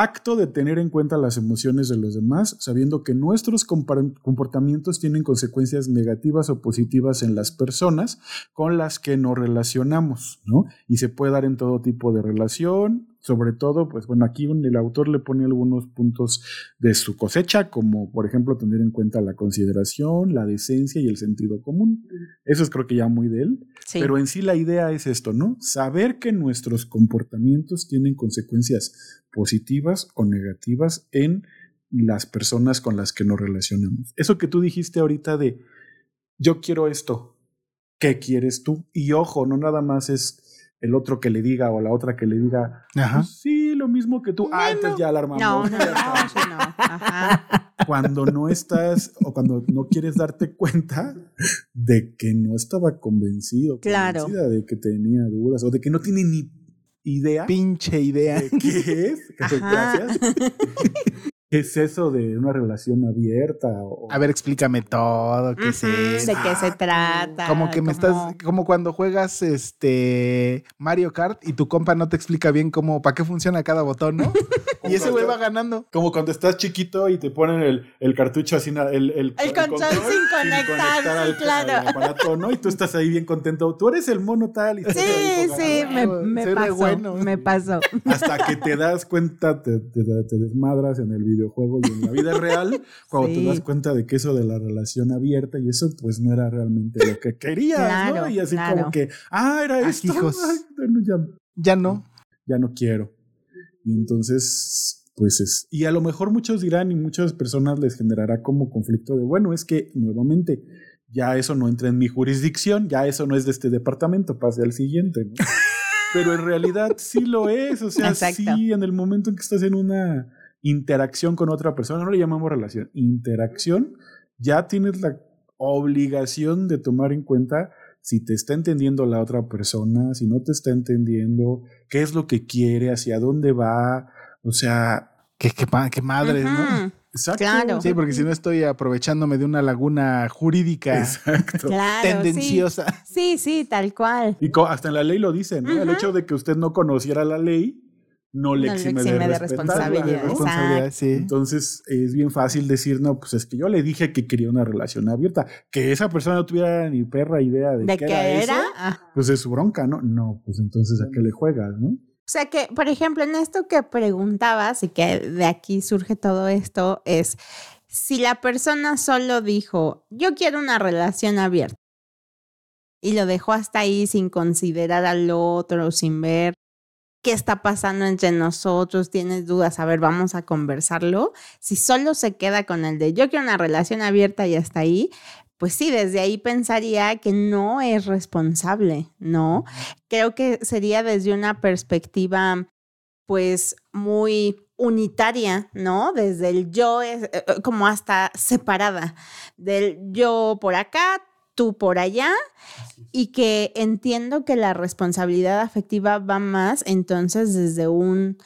Acto de tener en cuenta las emociones de los demás, sabiendo que nuestros comportamientos tienen consecuencias negativas o positivas en las personas con las que nos relacionamos, ¿no? Y se puede dar en todo tipo de relación, sobre todo, pues bueno, aquí el autor le pone algunos puntos de su cosecha, como por ejemplo tener en cuenta la consideración, la decencia y el sentido común. Eso es creo que ya muy de él. Sí. Pero en sí la idea es esto, ¿no? Saber que nuestros comportamientos tienen consecuencias positivas o negativas en las personas con las que nos relacionamos. Eso que tú dijiste ahorita de yo quiero esto, ¿qué quieres tú? Y ojo, no nada más es el otro que le diga o la otra que le diga, Ajá. "Pues sí, lo mismo que tú. Ah, entonces ya la armamos. no, no, no, no. Ajá. cuando no estás o cuando no quieres darte cuenta de que no estaba convencido, Claro. convencida de que tenía dudas o de que no tiene ni idea Pinche idea. de qué es. Ajá. Gracias. ¿Qué es eso de una relación abierta? O, A ver, explícame todo, qué es Ujú, eso. ¿De qué se trata? Como que me estás, como cuando juegas este Mario Kart y tu compa no te explica bien cómo, para qué funciona cada botón, ¿no? y ese güey va ganando. Como cuando estás chiquito y te ponen el, el cartucho así, el, el, El control sin conectar, al, sí, claro. al aparato, ¿no? Y tú estás ahí bien contento. Tú eres el mono tal. Y Sí, sí, me, me pasó. bueno. Me pasó. Hasta que te das cuenta, te, te- te desmadras en el videojuego y en la vida real, cuando Sí. te das cuenta de que eso de la relación abierta y eso, pues no era realmente lo que querías, ¿no? Y así claro. como que, ah, era Ah, esto. hijos. Ay, ya, Ya no. ya no quiero. Y entonces, pues es. Y a lo mejor muchos dirán y muchas personas les generará como conflicto de, bueno, es que nuevamente ya eso no entra en mi jurisdicción, ya eso no es de este departamento, pase al siguiente. ¿no? Pero en realidad sí lo es, o sea, Exacto. sí, en el momento en que estás en una interacción con otra persona, no le llamamos relación, interacción, ya tienes la obligación de tomar en cuenta si te está entendiendo la otra persona, si no te está entendiendo, qué es lo que quiere, hacia dónde va, o sea, Qué, qué, madres, ¿no? Exacto. Claro. Sí, porque si no estoy aprovechándome de una laguna jurídica Exacto. Claro. sí. tendenciosa. Sí, sí, tal cual. Y hasta en la ley lo dice, ¿no? El hecho de que usted no conociera la ley no le No le exime, exime de, responsabilidad, ¿no? Responsabilidad, sí. Entonces es bien fácil decir, no, pues es que yo le dije que quería una relación abierta. Que esa persona no tuviera ni perra idea de, ¿De qué qué era, era? eso, Ah. pues es su bronca, ¿no? No, pues entonces a qué le juegas, ¿no? O sea que, por ejemplo, en esto que preguntabas y que de aquí surge todo esto, es si la persona solo dijo, yo quiero una relación abierta y lo dejó hasta ahí sin considerar al otro, sin ver qué está pasando entre nosotros, tienes dudas, a ver, vamos a conversarlo. Si solo se queda con el de yo quiero una relación abierta y hasta ahí, pues sí, desde ahí pensaría que no es responsable, ¿no? Creo que sería desde una perspectiva, pues, muy unitaria, ¿no? Desde el yo, es, eh, como hasta separada, del yo por acá, tú por allá, y que entiendo que la responsabilidad afectiva va más entonces desde un,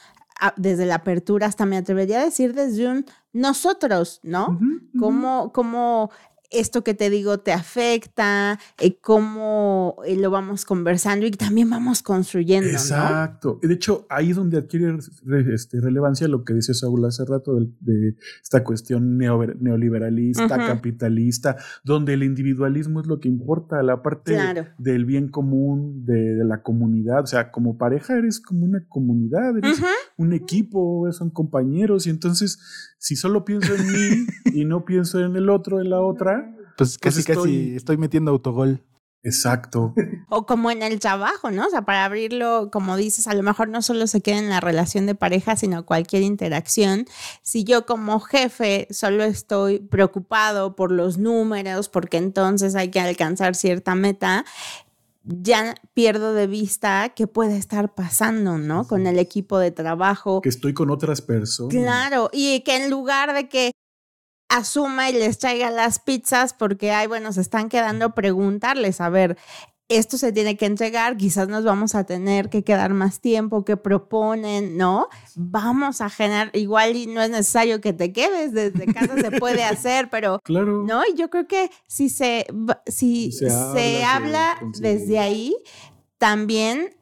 desde la apertura, hasta me atrevería a decir desde un nosotros, ¿no? Ujú. cómo, cómo esto que te digo te afecta, eh, cómo eh, lo vamos conversando y también vamos construyendo, ¿no? Exacto. De hecho, ahí es donde adquiere re- este, relevancia lo que dice Saúl hace rato de, esta cuestión neo- neoliberalista, capitalista, donde el individualismo es lo que importa, la parte Claro. del bien común, de, de la comunidad. O sea, como pareja eres como una comunidad, eres un equipo, son compañeros. Y entonces, si solo pienso en mí y no pienso en el otro, en la otra, Pues casi, estoy- casi estoy metiendo autogol. exacto. O como en el trabajo, ¿no? O sea, para abrirlo, como dices, a lo mejor no solo se queda en la relación de pareja, sino cualquier interacción. Si yo como jefe solo estoy preocupado por los números, porque entonces hay que alcanzar cierta meta, ya pierdo de vista qué puede estar pasando, ¿no? Con el equipo de trabajo. Que estoy con otras personas. Claro, y que en lugar de que asuma y les traiga las pizzas porque, ay, bueno, se están quedando preguntarles, a ver, esto se tiene que entregar, quizás nos vamos a tener que quedar más tiempo, que proponen, ¿no? Vamos a generar, igual y no es necesario que te quedes, desde casa se puede hacer, pero Claro. no, y yo creo que si se, si Se se, habla, habla desde ahí, también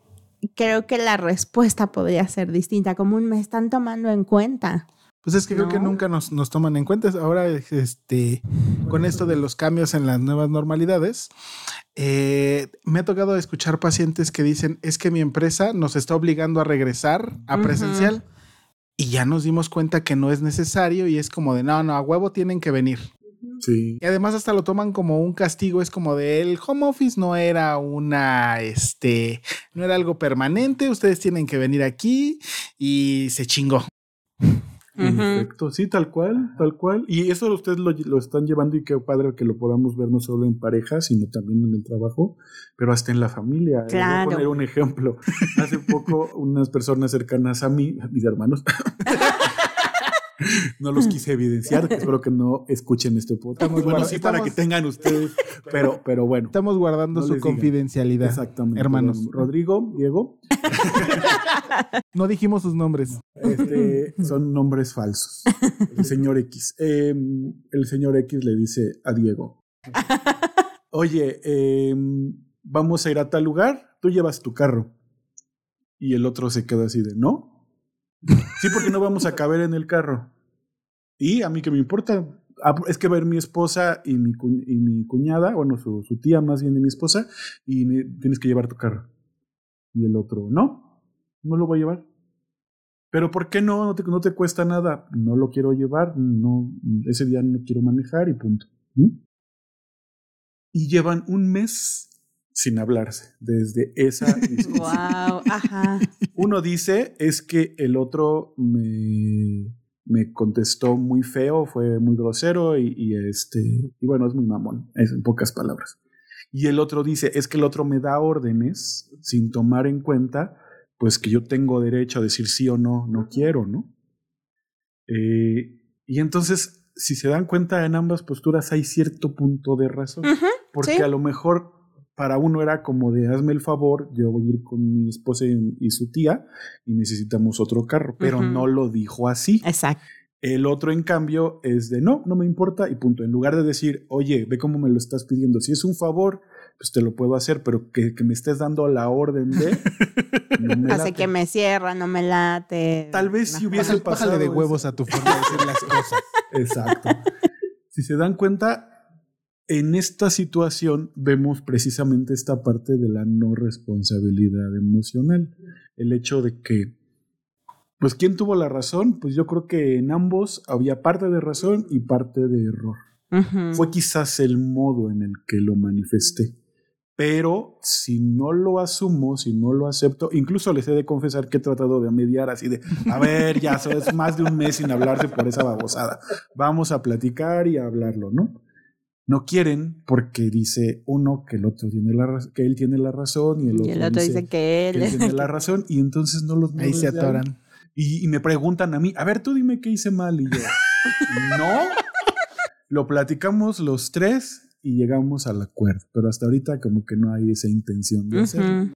creo que la respuesta podría ser distinta, como un me están tomando en cuenta. Pues es que creo que nunca nos, nos toman en cuenta. Ahora, este, con esto de los cambios en las nuevas normalidades, eh, me ha tocado escuchar pacientes que dicen, es que mi empresa nos está obligando a regresar a presencial. Y ya nos dimos cuenta que no es necesario y es como de, no, no, a huevo tienen que venir. Sí. Y además hasta lo toman como un castigo, es como de el home office no era una, este, no era algo permanente, ustedes tienen que venir aquí y se chingó. En efecto, sí, tal cual, tal cual. Y eso ustedes lo, lo están llevando y qué padre que lo podamos ver no solo en pareja, sino también en el trabajo, pero hasta en la familia. Les Voy Claro. a poner un ejemplo. Hace poco unas personas cercanas a mí, mis hermanos, no los quise evidenciar, espero que no escuchen este podcast. Estamos Bueno, sí, para que tengan ustedes, pero, pero bueno. Estamos guardando No su confidencialidad. Exactamente. hermanos. Bueno, Rodrigo, Diego, No dijimos sus nombres. Este, son nombres falsos. El señor X. Eh, el señor X le dice a Diego: Oye, eh, vamos a ir a tal lugar, tú llevas tu carro. Y el otro se queda así de: ¿No? Sí, porque no vamos a caber en el carro. Y a mí que me importa. Ah, Es que va a ir mi esposa y mi, cu- y mi cuñada, bueno, su, su tía más bien de mi esposa, y tienes que llevar tu carro. Y el otro, no, no lo voy a llevar. Pero ¿por qué no? No te, no te cuesta nada. No lo quiero llevar, no, ese día no quiero manejar y punto. ¿Mm? Y llevan un mes sin hablarse desde esa discusión. Wow, ajá. Uno dice es que el otro me, me contestó muy feo, fue muy grosero y, y este y bueno, es muy mamón, es en pocas palabras. Y el otro dice es que el otro me da órdenes sin tomar en cuenta pues que yo tengo derecho a decir sí o no, no quiero, ¿no? Eh, y entonces, si se dan cuenta en ambas posturas hay cierto punto de razón. Porque Sí. a lo mejor para uno era como de hazme el favor, yo voy a ir con mi esposa y, y su tía y necesitamos otro carro, pero no lo dijo así. Exacto. El otro, en cambio, es de no, no me importa y punto. En lugar de decir, oye, ve cómo me lo estás pidiendo. Si es un favor, pues te lo puedo hacer, pero que, que me estés dando la orden de... no me Hace late. que me cierra, no me late. Tal vez si hubiese Bájale, pasado... bájale de eso. huevos a tu forma de decir las cosas. Exacto. si se dan cuenta, en esta situación vemos precisamente esta parte de la no responsabilidad emocional. El hecho de que, pues, ¿quién tuvo la razón? Pues yo creo que en ambos había parte de razón y parte de error. Fue quizás el modo en el que lo manifesté. Pero si no lo asumo, si no lo acepto, incluso les he de confesar que he tratado de mediar así de, a ver, ya es más de un mes sin hablarse por esa babosada. Vamos a platicar y a hablarlo, ¿no? No quieren porque dice uno que el otro tiene la que él tiene la razón y el otro, Y el otro dice que él que tiene la razón y entonces no los Ahí se atoran. Y, y me preguntan a mí, a ver, tú dime qué hice mal. Y yo, no. Lo platicamos los tres y llegamos al acuerdo. Pero hasta ahorita como que no hay esa intención de hacerlo.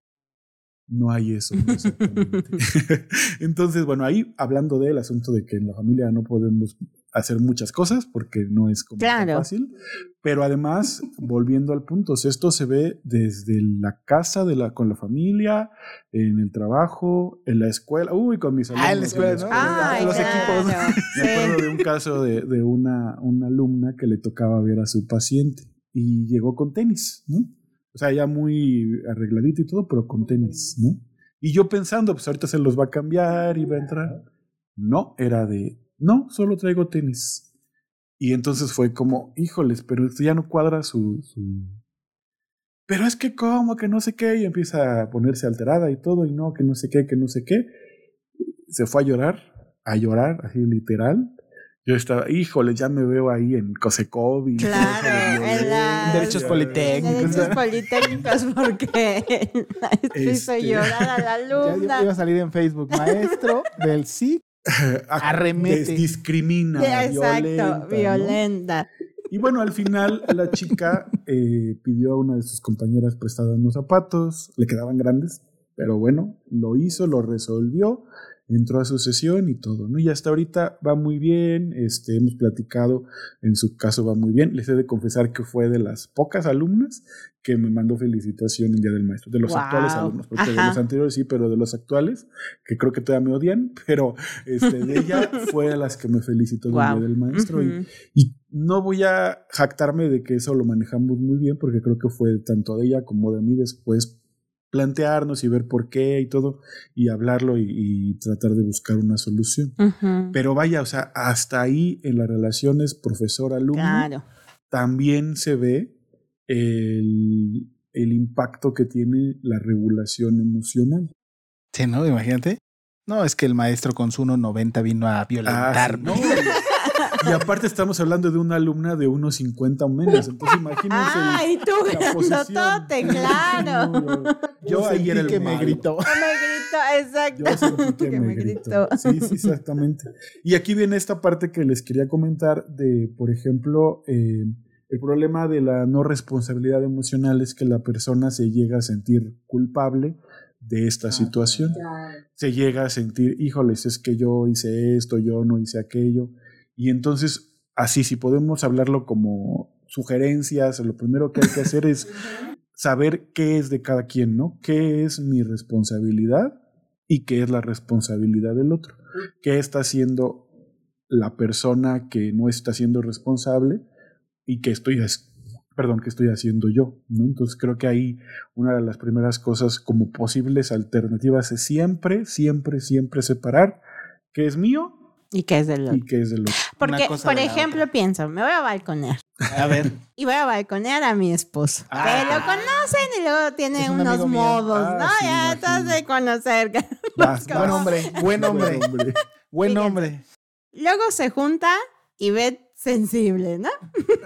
No hay eso. exactamente. Entonces, bueno, ahí hablando del asunto de que en la familia no podemos hacer muchas cosas porque no es como tan fácil. Pero además, volviendo al punto, esto se ve desde la casa de la, con la familia, en el trabajo, en la escuela, uy, con mis alumnos. Ah, en la escuela, ¿no? Ay, Los equipos. Me acuerdo de un caso de, de una, una alumna que le tocaba ver a su paciente y llegó con tenis, ¿no? O sea, ya muy arregladito y todo, pero con tenis, ¿no? Y yo pensando, pues ahorita se los va a cambiar y va a entrar. No, era de, no, solo traigo tenis. Y entonces fue como, híjoles, pero esto ya no cuadra su, su... Pero es que cómo, que no sé qué, y empieza a ponerse alterada y todo, y no, que no sé qué, que no sé qué. Se fue a llorar, a llorar, así literal. Yo estaba, híjole, ya me veo ahí en Cosecov y Claro, en la- Derechos politécnicos. Derechos politécnicos porque hizo Este- llorar a la Ya, ya alumna. iba a salir en Facebook, maestro del sí. Arremete. Discrimina, Exacto, violenta. Y bueno, al final la chica eh, pidió a una de sus compañeras prestada unos zapatos, le quedaban grandes, pero bueno, lo hizo, lo resolvió, entró a su sesión y todo, ¿no? Y hasta ahorita va muy bien, este, hemos platicado, en su caso va muy bien. Les he de confesar que fue de las pocas alumnas que me mandó felicitación el Día del Maestro, de los Wow. actuales alumnos, porque de los anteriores sí, pero de los actuales, que creo que todavía me odian, pero este, de ella fue a las que me felicitó Wow. Día del Maestro. y- y no voy a jactarme de que eso lo manejamos muy bien, porque creo que fue tanto de ella como de mí después plantearnos y ver por qué y todo, y hablarlo y, y tratar de buscar una solución. Pero vaya, o sea, hasta ahí en las relaciones profesor-alumno Claro. también se ve el, el impacto que tiene la regulación emocional. Sí, ¿no? Imagínate. No, es que el maestro con su 1.90 vino a Ah, sí, violentarme. no. Y aparte estamos hablando de una alumna de unos 50 o menos, entonces imagínense. Ay, tú la posición. grandotote, claro. No, yo- Yo ahí era el que me gritó. Me gritó, exacto. Yo que, Que me, me gritó. gritó. Sí, sí, exactamente. Y aquí viene esta parte que les quería comentar de, por ejemplo, eh, el problema de la no responsabilidad emocional es que la persona se llega a sentir culpable de esta situación. Se llega a sentir, híjoles, es que yo hice esto, yo no hice aquello. Y entonces, así, si podemos hablarlo como sugerencias, lo primero que hay que hacer es saber qué es de cada quien, ¿no? ¿Qué es mi responsabilidad y qué es la responsabilidad del otro? ¿Qué está haciendo la persona que no está siendo responsable y qué estoy, perdón, qué estoy haciendo yo, ¿no? Entonces creo que ahí una de las primeras cosas como posibles alternativas es siempre, siempre, siempre separar qué es mío ¿Y qué es del y otro? qué es del otro. Porque, por ejemplo, pienso, me voy a balconear. A ver. Y voy a balconear a mi esposo. Ah. que lo conocen y luego tiene un unos modos, Ah, ¿no? sí, ya estás de conocer. Vas, Buen hombre, buen hombre, buen hombre. Luego se junta y ve sensible, ¿no?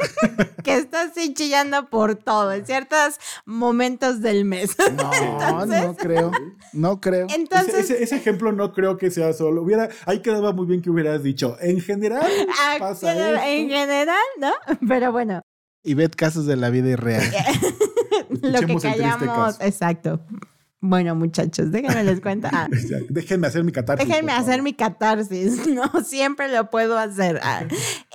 que está así chillando por todo en ciertos momentos del mes. No, no creo. No creo. Entonces, ese, ese- ese ejemplo no creo que sea solo. Hubiera, ahí quedaba muy bien que hubieras dicho. En general, ah, pasa esto. en general, ¿no? Pero bueno, Y ved casos de la vida irreal. lo que callamos, exacto. Bueno, muchachos, déjenme les cuento. Ah, Déjenme hacer mi catarsis. Déjenme hacer mi catarsis, no siempre lo puedo hacer. Ah,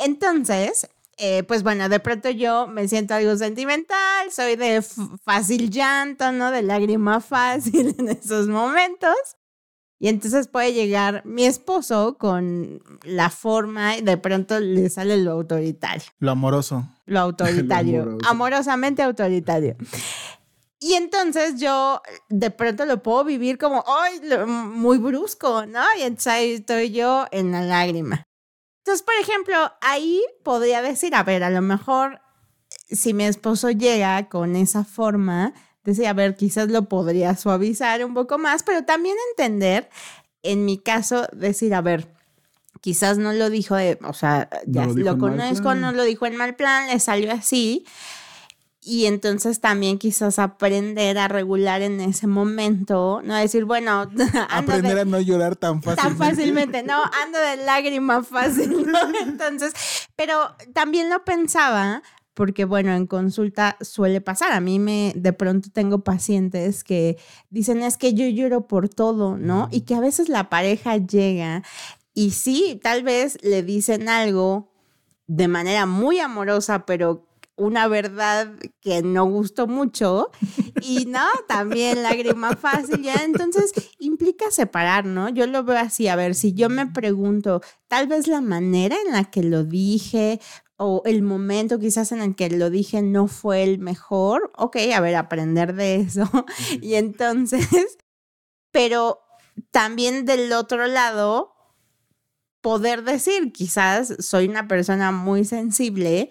Entonces, eh, pues bueno, de pronto yo me siento algo sentimental, soy de fácil llanto, ¿no? De lágrima fácil en esos momentos. Y entonces puede llegar mi esposo con la forma y de pronto le sale lo autoritario. Lo amoroso. Lo autoritario. Amorosamente autoritario. Y entonces yo de pronto lo puedo vivir como, ¡ay! Muy brusco, ¿no? Y entonces ahí estoy yo en la lágrima. Entonces, por ejemplo, ahí podría decir, a ver, a lo mejor si mi esposo llega con esa forma, decir, a ver, quizás lo podría suavizar un poco más, pero también entender, en mi caso, decir, a ver, quizás no lo dijo, de, o sea, ya lo, conozco, no lo dijo en mal plan, le salió así y entonces también quizás aprender a regular en ese momento, no decir, bueno, aprender a no llorar tan fácilmente. Tan fácilmente, no, ando de lágrima fácil, ¿no? Entonces, pero también lo pensaba porque bueno, en consulta suele pasar. A mí me de pronto tengo pacientes que dicen es que yo lloro por todo, ¿no? Y que a veces la pareja llega y sí, tal vez le dicen algo de manera muy amorosa, pero una verdad que no gustó mucho y no, también lágrima fácil, ya. Entonces implica separar, ¿no? Yo lo veo así, a ver, si yo me pregunto, tal vez la manera en la que lo dije o el momento quizás en el que lo dije no fue el mejor, ok, a ver, aprender de eso. Y entonces, pero también del otro lado, poder decir, quizás soy una persona muy sensible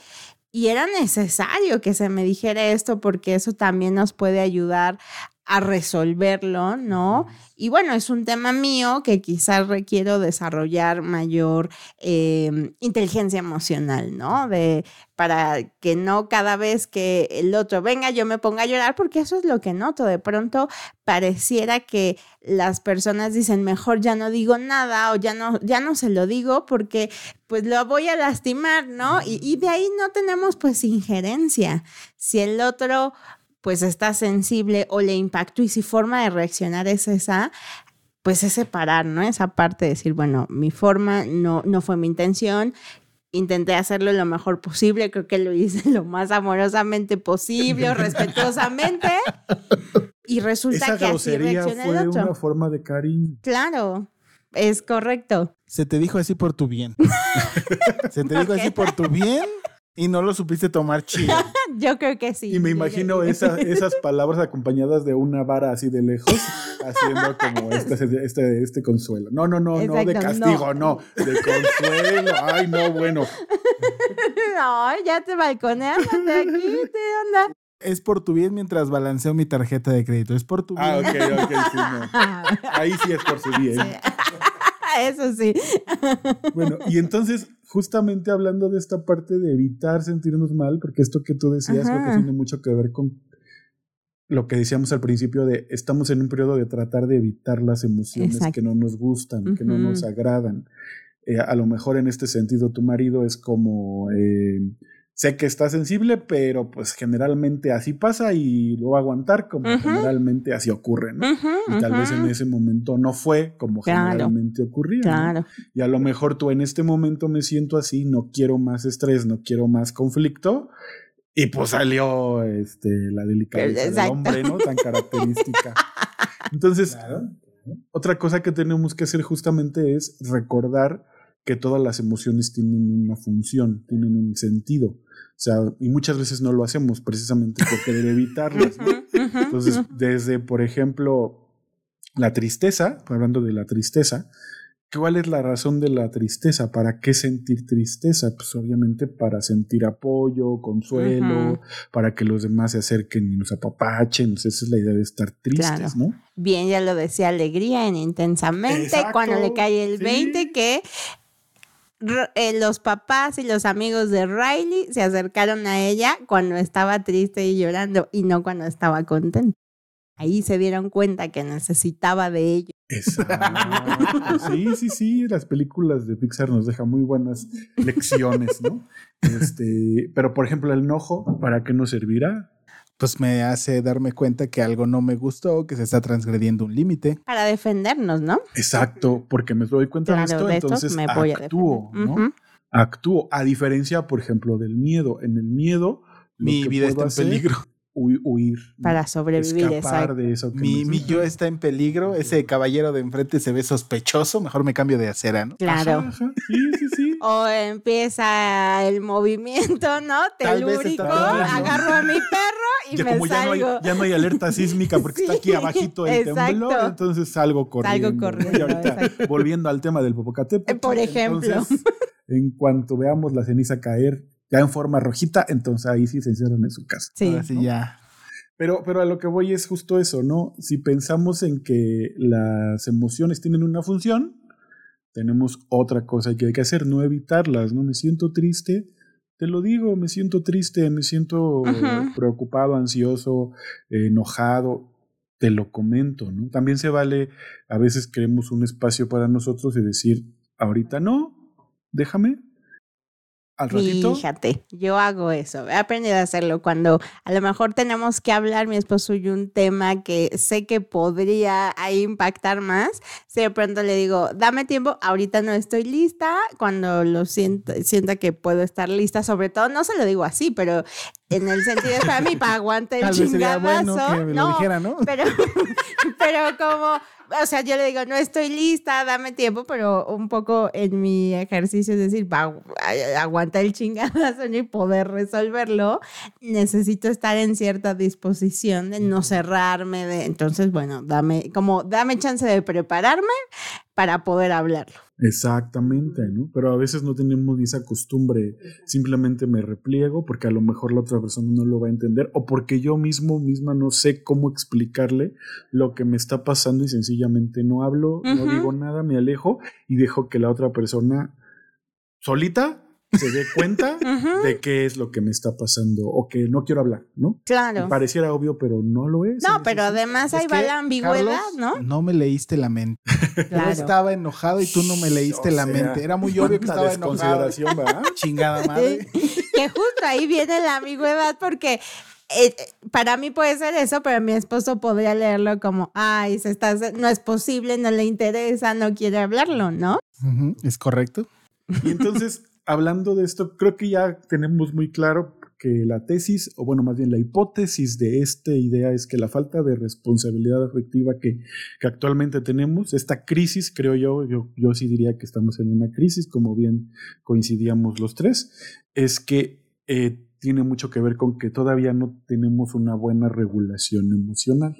y era necesario que se me dijera esto porque eso también nos puede ayudar a resolverlo, ¿no? Y bueno, es un tema mío que quizás requiero desarrollar mayor em, inteligencia emocional, ¿no? De, para que no cada vez que el otro venga yo me ponga a llorar, porque eso es lo que noto. De pronto pareciera que las personas dicen, mejor ya no digo nada o ya no, ya no se lo digo porque pues lo voy a lastimar, ¿no? Y, y de ahí no tenemos pues injerencia. Si el otro pues está sensible o le impactó y si forma de reaccionar es esa, pues es separar, ¿no? Esa parte de decir, bueno, mi forma no, no fue mi intención, intenté hacerlo lo mejor posible, creo que lo hice lo más amorosamente posible o respetuosamente. Y resulta que así reacciona fue el otro. una forma de cariño. Claro, es correcto. Se te dijo así por tu bien. Se te dijo así por tu bien y no lo supiste tomar chido. Yo creo que sí. Y me imagino esa, esas palabras acompañadas de una vara así de lejos, haciendo como este, este, este consuelo. No, no, no, no de castigo, no. de consuelo. Ay, no, bueno. No, ya te balconeaste aquí, ¿qué onda? Es por tu bien mientras balanceo mi tarjeta de crédito. Es por tu Ah, bien. ok, ok, sí, no. Ahí sí es por su bien. Eso sí. Bueno, y entonces, justamente hablando de esta parte de evitar sentirnos mal, porque esto que tú decías creo que tiene mucho que ver con lo que decíamos al principio de estamos en un periodo de tratar de evitar las emociones Exacto. que no nos gustan, que no nos agradan. Eh, a lo mejor en este sentido tu marido es como, eh, sé que está sensible, pero pues generalmente así pasa y lo va a aguantar como generalmente así ocurre, ¿no? Y tal vez en ese momento no fue como Claro. generalmente ocurría. ¿no? Claro. Y a lo mejor tú en este momento me siento así, no quiero más estrés, no quiero más conflicto. Y pues salió este, la delicadeza del hombre, ¿no? Tan característica. Entonces, otra cosa que tenemos que hacer justamente es recordar que todas las emociones tienen una función, tienen un sentido. O sea, y muchas veces no lo hacemos precisamente por querer evitarlas. ¿no? Entonces, desde, por ejemplo, la tristeza, hablando de la tristeza, ¿cuál es la razón de la tristeza? ¿Para qué sentir tristeza? Pues obviamente para sentir apoyo, consuelo, para que los demás se acerquen y nos apapachen. Esa es la idea de estar tristes, Claro. ¿no? Bien, ya lo decía Alegría en Intensamente, Exacto, cuando le cae el sí. 20, que eh, los papás y los amigos de Riley se acercaron a ella cuando estaba triste y llorando y no cuando estaba contenta. Ahí se dieron cuenta que necesitaba de ellos. Exacto. Sí, sí, sí. Las películas de Pixar nos dejan muy buenas lecciones, ¿no? Este, pero por ejemplo, el enojo, ¿para qué nos servirá? Pues me hace darme cuenta que algo no me gustó, que se está transgrediendo un límite. Para defendernos, ¿no? Exacto, porque me doy cuenta de Claro, esto, de esto entonces me voy a actúo. ¿no? Ujú. actúo. A diferencia, por ejemplo, del miedo. En el miedo, Mi vida está en hacer, peligro. Hui- huir. Para sobrevivir, Escapar exacto. de eso. que Mi, mi yo está en peligro. Ese caballero de enfrente se ve sospechoso. Mejor me cambio de acera, ¿no? Claro. Ajá, ajá. Sí, sí, sí. O empieza el movimiento, ¿no? Telúrico, agarro a mi perro y Ya me como ya no, hay, salgo. ya no hay alerta sísmica porque está aquí abajito el exacto. temblor, entonces salgo corriendo. ¿no? corriendo, Y ahorita, exacto. volviendo al tema del Popocatépetl. Por ejemplo. entonces, en cuanto veamos la ceniza caer ya en forma rojita, entonces ahí sí se encierran en su casa. Sí. Ahora sí ya. Pero, pero a lo que voy es justo eso, ¿no? Si pensamos en que las emociones tienen una función, tenemos otra cosa que hay que hacer, no evitarlas, ¿no? Me siento triste, te lo digo, me siento triste, me siento preocupado, ansioso, eh, enojado, te lo comento, ¿no? También se vale, a veces queremos un espacio para nosotros y decir, ahorita no, déjame, al ratito. Fíjate, yo hago eso. He aprendido a hacerlo cuando a lo mejor tenemos que hablar mi esposo y un tema que sé que podría ahí impactar más. Si de pronto le digo, dame tiempo, ahorita no estoy lista. Cuando lo sienta, sienta que puedo estar lista, sobre todo, no se lo digo así, pero en el sentido para mí, para aguantar el chingadazo. bueno no, dijera, ¿no? pero, pero como, o sea, yo le digo, no estoy lista, dame tiempo, pero un poco en mi ejercicio es decir, va, aguanta el chingadazo y poder resolverlo, necesito estar en cierta disposición de no cerrarme, de, entonces, bueno, dame, como, dame chance de prepararme para poder hablarlo. Exactamente, ¿no? Pero a veces no tenemos ni esa costumbre, simplemente me repliego porque a lo mejor la otra persona no lo va a entender o porque yo mismo, misma no sé cómo explicarle lo que me está pasando y sencillamente no hablo, no digo nada, me alejo y dejo que la otra persona solita se dé cuenta de qué es lo que me está pasando o que no quiero hablar, ¿no? Claro. Pareciera obvio, pero no lo es. No, pero además Es ahí va la ambigüedad, Carlos, ¿no? No me leíste la mente. Yo estaba enojado y tú no me leíste O la sea, mente. Era muy obvio que estaba enojado. Chingada madre. que justo ahí viene la ambigüedad porque eh, para mí puede ser eso, pero mi esposo podría leerlo como, ay, se está, no es posible, no le interesa, no quiere hablarlo, ¿no? Ujú, ¿Es correcto? Y entonces, hablando de esto, creo que ya tenemos muy claro que la tesis, o bueno, más bien la hipótesis de esta idea es que la falta de responsabilidad afectiva que, que actualmente tenemos, esta crisis, creo yo, yo, yo sí diría que estamos en una crisis, como bien coincidíamos los tres, es que eh, tiene mucho que ver con que todavía no tenemos una buena regulación emocional.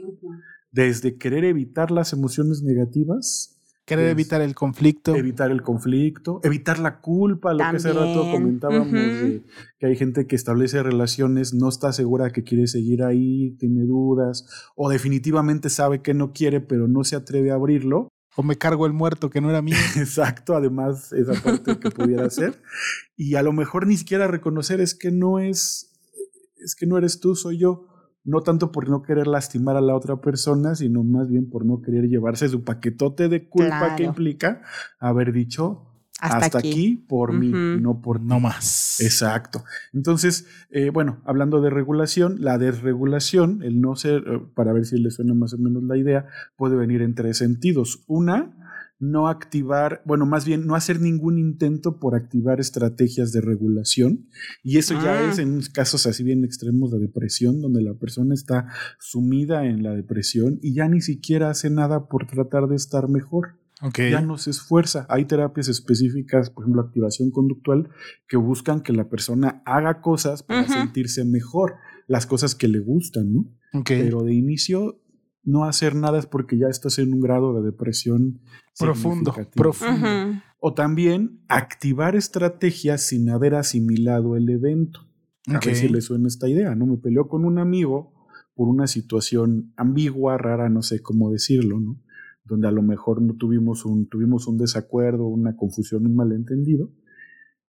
Desde querer evitar las emociones negativas, Querer Es- evitar el conflicto. evitar el conflicto, evitar la culpa, lo que hace rato comentábamos de que hay gente que establece relaciones, no está segura que quiere seguir ahí, tiene dudas, o definitivamente sabe que no quiere, pero no se atreve a abrirlo. O me cargo el muerto que no era mío. Exacto, además esa parte que pudiera ser. Y a lo mejor ni siquiera reconocer es que no es, es que no eres tú, soy yo. No tanto por no querer lastimar a la otra persona, sino más bien por no querer llevarse su paquetote de culpa Claro. que implica haber dicho Hasta hasta, aquí. aquí. por mí, no por No más. Exacto. Entonces, eh, bueno, hablando de regulación, la desregulación, el no ser, eh, para ver si le suena más o menos la idea, puede venir en tres sentidos. Una, no activar, bueno, más bien no hacer ningún intento por activar estrategias de regulación. Y eso ya Ah. es en casos así bien extremos de depresión, donde la persona está sumida en la depresión y ya ni siquiera hace nada por tratar de estar mejor ya no se esfuerza. Hay terapias específicas, por ejemplo, activación conductual, que buscan que la persona haga cosas para sentirse mejor, las cosas que le gustan, ¿no? Pero de inicio, no hacer nada es porque ya estás en un grado de depresión Profundo, profundo. O también activar estrategias sin haber asimilado el evento. A Ok. ver si le suena esta idea, ¿no? Me peleó con un amigo por una situación ambigua, rara, no sé cómo decirlo, ¿no? Donde a lo mejor no tuvimos un, tuvimos un desacuerdo, una confusión, un malentendido.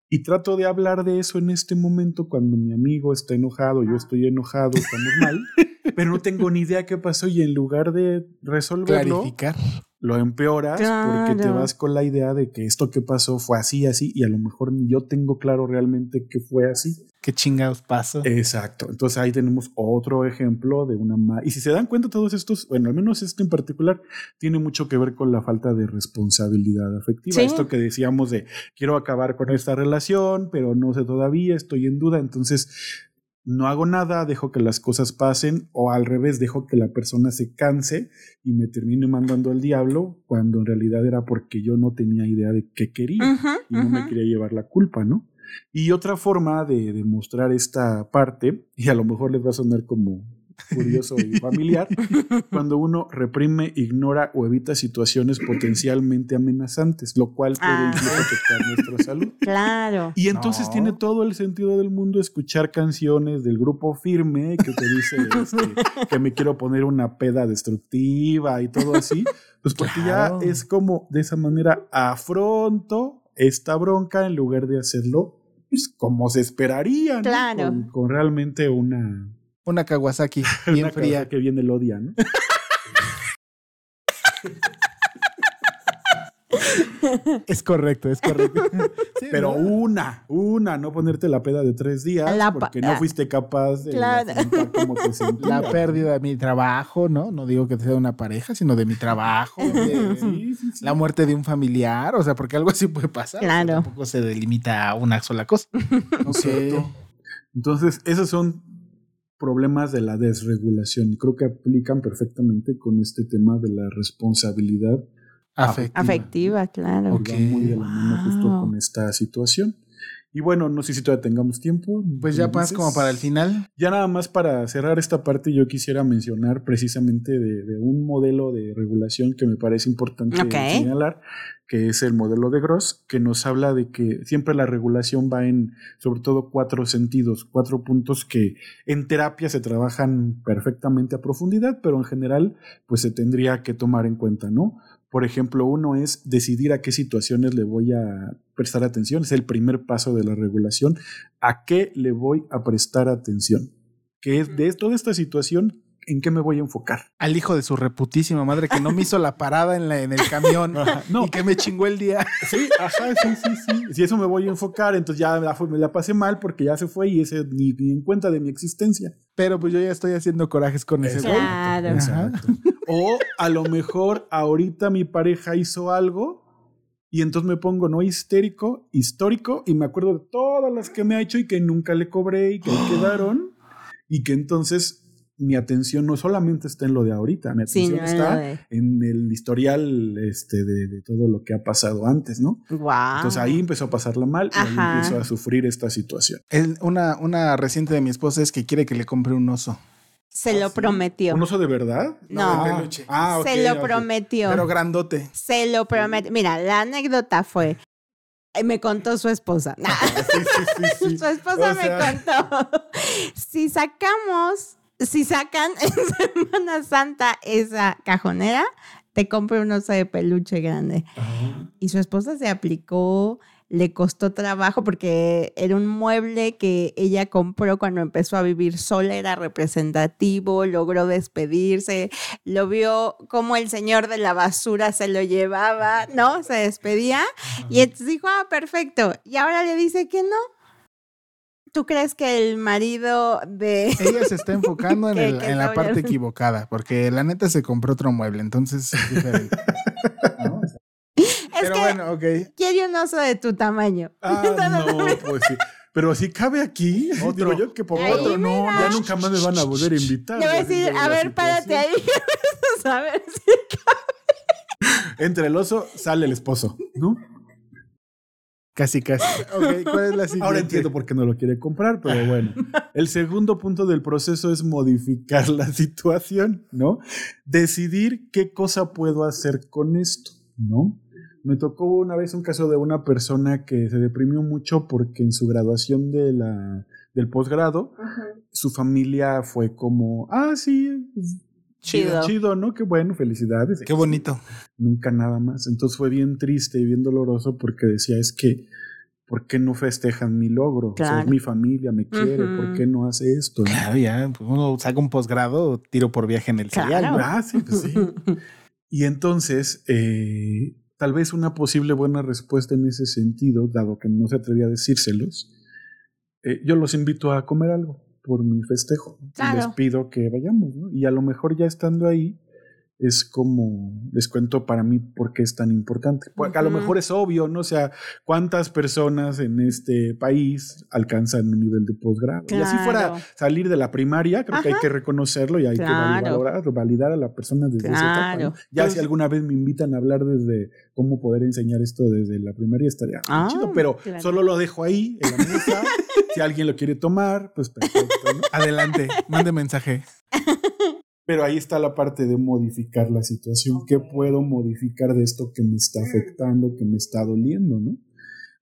Y trato de hablar de eso en este momento cuando mi amigo está enojado, yo estoy enojado, estamos mal, pero no tengo ni idea qué pasó y en lugar de resolverlo, Clarificar. lo empeoras porque te vas con la idea de que esto que pasó fue así, así, y a lo mejor ni yo tengo claro realmente que fue así. ¿Qué chingados pasó? Exacto. Entonces ahí tenemos otro ejemplo de una... ma- Y si se dan cuenta todos estos, bueno, al menos este en particular, tiene mucho que ver con la falta de responsabilidad afectiva. Sí. Esto que decíamos de, quiero acabar con esta relación, pero no sé todavía, estoy en duda, entonces no hago nada, dejo que las cosas pasen, o al revés, dejo que la persona se canse y me termine mandando al diablo, cuando en realidad era porque yo no tenía idea de qué quería y no me quería llevar la culpa, ¿no? Y otra forma de demostrar esta parte, y a lo mejor les va a sonar como curioso y familiar, cuando uno reprime, ignora o evita situaciones potencialmente amenazantes, lo cual puede Ah. afectar nuestra salud. Claro. Y entonces No. tiene todo el sentido del mundo escuchar canciones del grupo firme que te dice este, que me quiero poner una peda destructiva y todo así, pues porque Claro. ya es como de esa manera afronto esta bronca en lugar de hacerlo pues, como se esperaría, ¿no? Claro. Con, con realmente una, Una Kawasaki bien una fría. que viene el odia, ¿no? Es correcto, es correcto. Sí, Pero ¿no? una, una, no ponerte la peda de tres días La porque no fuiste capaz de Claro. te la pérdida de mi trabajo, ¿no? No digo que sea una pareja, sino de mi trabajo, de Sí, sí, sí. la muerte de un familiar, o sea, porque algo así puede pasar. o sea, Claro. tampoco se delimita a una sola cosa. Exacto. Entonces, esos son problemas de la desregulación y creo que aplican perfectamente con este tema de la responsabilidad Afectiva. Afectiva, claro. que va muy de la mano justo con esta situación. Y bueno, no sé si todavía tengamos tiempo. Pues ¿me ya más como para el final. Ya nada más para cerrar esta parte, yo quisiera mencionar precisamente de, de un modelo de regulación que me parece importante Ok. señalar, que es el modelo de Gross, que nos habla de que siempre la regulación va en sobre todo cuatro sentidos, cuatro puntos que en terapia se trabajan perfectamente a profundidad, pero en general pues se tendría que tomar en cuenta, ¿no? Por ejemplo, uno es decidir a qué situaciones le voy a prestar atención, es el primer paso de la regulación, a qué le voy a prestar atención, que es de toda esta situación, en qué me voy a enfocar. Al hijo de su reputísima madre que no me hizo la parada en, la, en el camión no. y que me chingó el día. Sí, ajá, sí, sí, sí. Si eso me voy a enfocar, entonces ya me la, me la pasé mal porque ya se fue y ese ni, ni en cuenta de mi existencia. Pero pues yo ya estoy haciendo corajes con ese güey. Claro. O a lo mejor ahorita mi pareja hizo algo y entonces me pongo no histérico, histórico y me acuerdo de todas las que me ha hecho y que nunca le cobré y que ahí quedaron y que entonces mi atención no solamente está en lo de ahorita, mi Sí, atención no, está de- en el historial este, de, de todo lo que ha pasado antes, ¿no? Wow. Entonces ahí empezó a pasarla mal y ahí empezó a sufrir esta situación. El- una, una reciente de mi esposa es que quiere que le compre un oso. Se lo prometió. ¿Un oso de verdad? No. de Ah, ah, Se lo prometió. Pero grandote. Se lo prometió. Mira, la anécdota fue. eh, Me contó su esposa. Sí, sí, sí, sí. Su esposa O me sea, contó. Si sacamos, si sacan en Semana Santa esa cajonera, te compro un oso de peluche grande. Y su esposa se aplicó, le costó trabajo porque era un mueble que ella compró cuando empezó a vivir sola, era representativo, logró despedirse, lo vio como el señor de la basura se lo llevaba, ¿no? Se despedía y entonces dijo, ah, perfecto. Y ahora le dice que no. ¿Tú crees que el marido de... Ella se está enfocando en, el- en la parte equivocada, porque la neta se compró otro mueble, entonces es diferente. ¿no? Es Pero que bueno, ok. quiere un oso de tu tamaño. Ah, no, pues sí. Pero si cabe aquí, Otro. digo yo que por Ahí, otro no, mira. ya nunca más me van a volver a invitar. Le voy a decir, de a ver, párate ahí. a ver si Entre el oso sale el esposo, ¿no? Casi, casi. Ok, ¿cuál es la siguiente? Ahora entiendo por qué no lo quiere comprar, pero bueno. El segundo punto del proceso es modificar la situación, ¿no? Decidir qué cosa puedo hacer con esto, ¿no? Me tocó una vez un caso de una persona que se deprimió mucho porque en su graduación de la, del posgrado, su familia fue como, ah, sí, chido, Chido. ¿no? Qué bueno, felicidades. Qué bonito. Nunca nada más. Entonces fue bien triste y bien doloroso porque decía, es que, ¿por qué no festejan mi logro? O sea, Claro. es mi familia, me quiere. ¿por qué no hace esto? no? Claro, ya. pues uno saca un posgrado, tiro por viaje en el Claro. serial, ¿no? Ah, sí, pues sí. Y entonces, eh, tal vez una posible buena respuesta en ese sentido, dado que no se atrevía a decírselos, eh, yo los invito a comer algo por mi festejo. Y les pido que vayamos, ¿no? Y a lo mejor ya estando ahí, es como, les cuento para mí por qué es tan importante. Porque a lo mejor es obvio, ¿no? O sea, ¿cuántas personas en este país alcanzan un nivel de posgrado? Y así fuera Claro. salir de la primaria, creo que hay que reconocerlo y hay que Claro. valorar, validar a la persona desde esa etapa. ¿no? Claro. Ya Pues- si alguna vez me invitan a hablar desde cómo poder enseñar esto desde la primaria, estaría Ah, chido, pero claro. solo lo dejo ahí en la mesa. si alguien lo quiere tomar, pues perfecto, ¿no? Adelante, mande mensaje. Pero ahí está la parte de modificar la situación. ¿Qué puedo modificar de esto que me está afectando, que me está doliendo, no?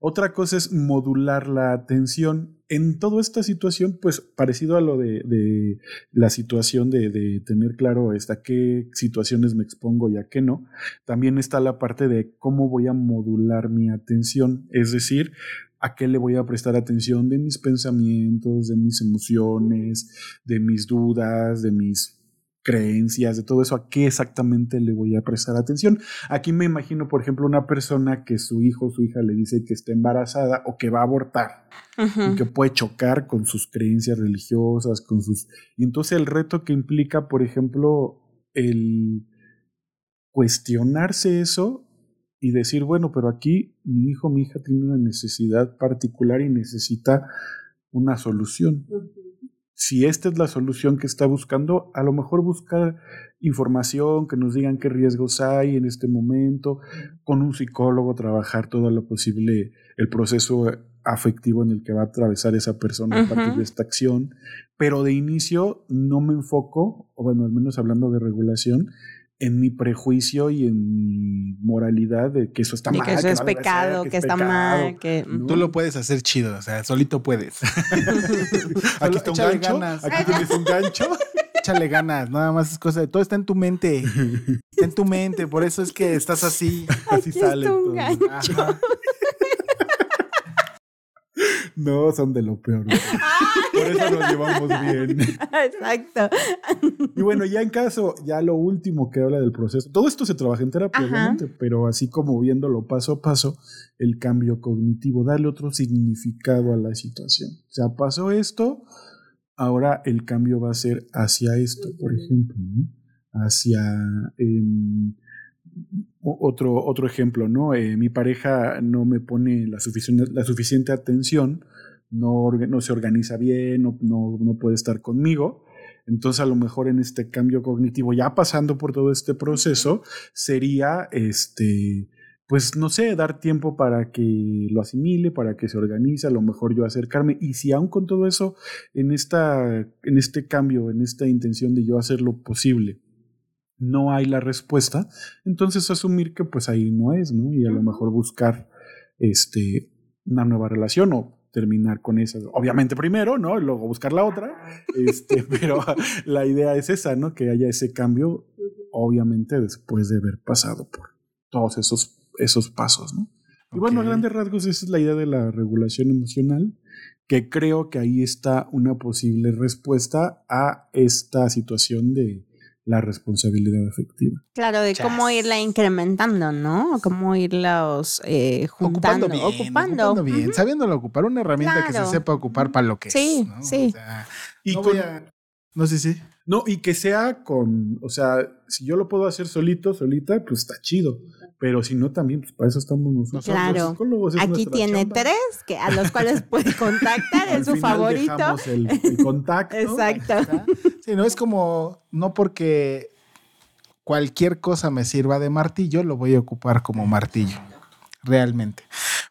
Otra cosa es modular la atención. En toda esta situación, pues parecido a lo de, de la situación de, de tener claro hasta qué situaciones me expongo y a qué no, también está la parte de cómo voy a modular mi atención. Es decir, a qué le voy a prestar atención de mis pensamientos, de mis emociones, de mis dudas, de mis creencias, de todo eso, a qué exactamente le voy a prestar atención. Aquí me imagino, por ejemplo, una persona que su hijo o su hija le dice que está embarazada o que va a abortar y que puede chocar con sus creencias religiosas, con sus... Y entonces el reto que implica, por ejemplo, el cuestionarse eso y decir, bueno, pero aquí mi hijo, mi hija tiene una necesidad particular y necesita una solución. Si esta es la solución que está buscando, a lo mejor buscar información, que nos digan qué riesgos hay en este momento, con un psicólogo trabajar todo lo posible, el proceso afectivo en el que va a atravesar esa persona a partir de esta acción, pero de inicio no me enfoco, o bueno, al menos hablando de regulación, en mi prejuicio y en mi moralidad de que eso está Y mal. que eso es pecado, que, es está pecado, mal, que... ¿no? Tú lo puedes hacer chido, o sea, solito puedes. Aquí está un Échale gancho, ganas. aquí tienes un gancho. Échale ganas, nada más es cosa de todo está en tu mente. Está en tu mente, por eso es que estás así. Así Aquí sale está un gancho. No, son de lo peor. Por eso nos llevamos bien. Exacto. Y bueno, ya en caso, ya lo último que habla del proceso. Todo esto se trabaja en terapia, Ajá. obviamente, pero así como viéndolo paso a paso, el cambio cognitivo, darle otro significado a la situación. O sea, pasó esto, ahora el cambio va a ser hacia esto, por ejemplo, ¿no? Hacia em, otro, otro ejemplo, ¿no? Eh, mi pareja no me pone la suficiente, la suficiente atención, no, no se organiza bien, no, no, no puede estar conmigo. Entonces, a lo mejor en este cambio cognitivo, ya pasando por todo este proceso, sería este. Pues no sé, dar tiempo para que lo asimile, para que se organice, a lo mejor yo acercarme. Y si aún con todo eso, en, esta, en este cambio, en esta intención de yo hacer lo posible, no hay la respuesta, entonces asumir que pues ahí no es, ¿no? Y a lo mejor buscar este, una nueva relación o terminar con esa, obviamente primero, ¿no? Y luego buscar la otra, este, pero la idea es esa, ¿no? Que haya ese cambio, obviamente después de haber pasado por todos esos, esos pasos, ¿no? Y bueno, a grandes rasgos esa es la idea de la regulación emocional, que creo que ahí está una posible respuesta a esta situación de la responsabilidad afectiva. Claro, de cómo irla incrementando, ¿no? Cómo irlos eh, juntando, Ocupando bien, ocupando. ocupando bien, sabiéndolo ocupar, una herramienta que se sepa ocupar para lo que Sí, es. ¿no? sí. O sea, Y no con- voy a- No sé si. No, y que sea con, o sea, si yo lo puedo hacer solito, solita, pues está chido. Pero si no, también, pues para eso estamos nosotros. Claro. los psicólogos, es Aquí tiene chamba. tres que a los cuales puede contactar en su final favorito. dejamos el, el contacto. Exacto. Sí, no es como, no porque cualquier cosa me sirva de martillo, lo voy a ocupar como martillo. Realmente.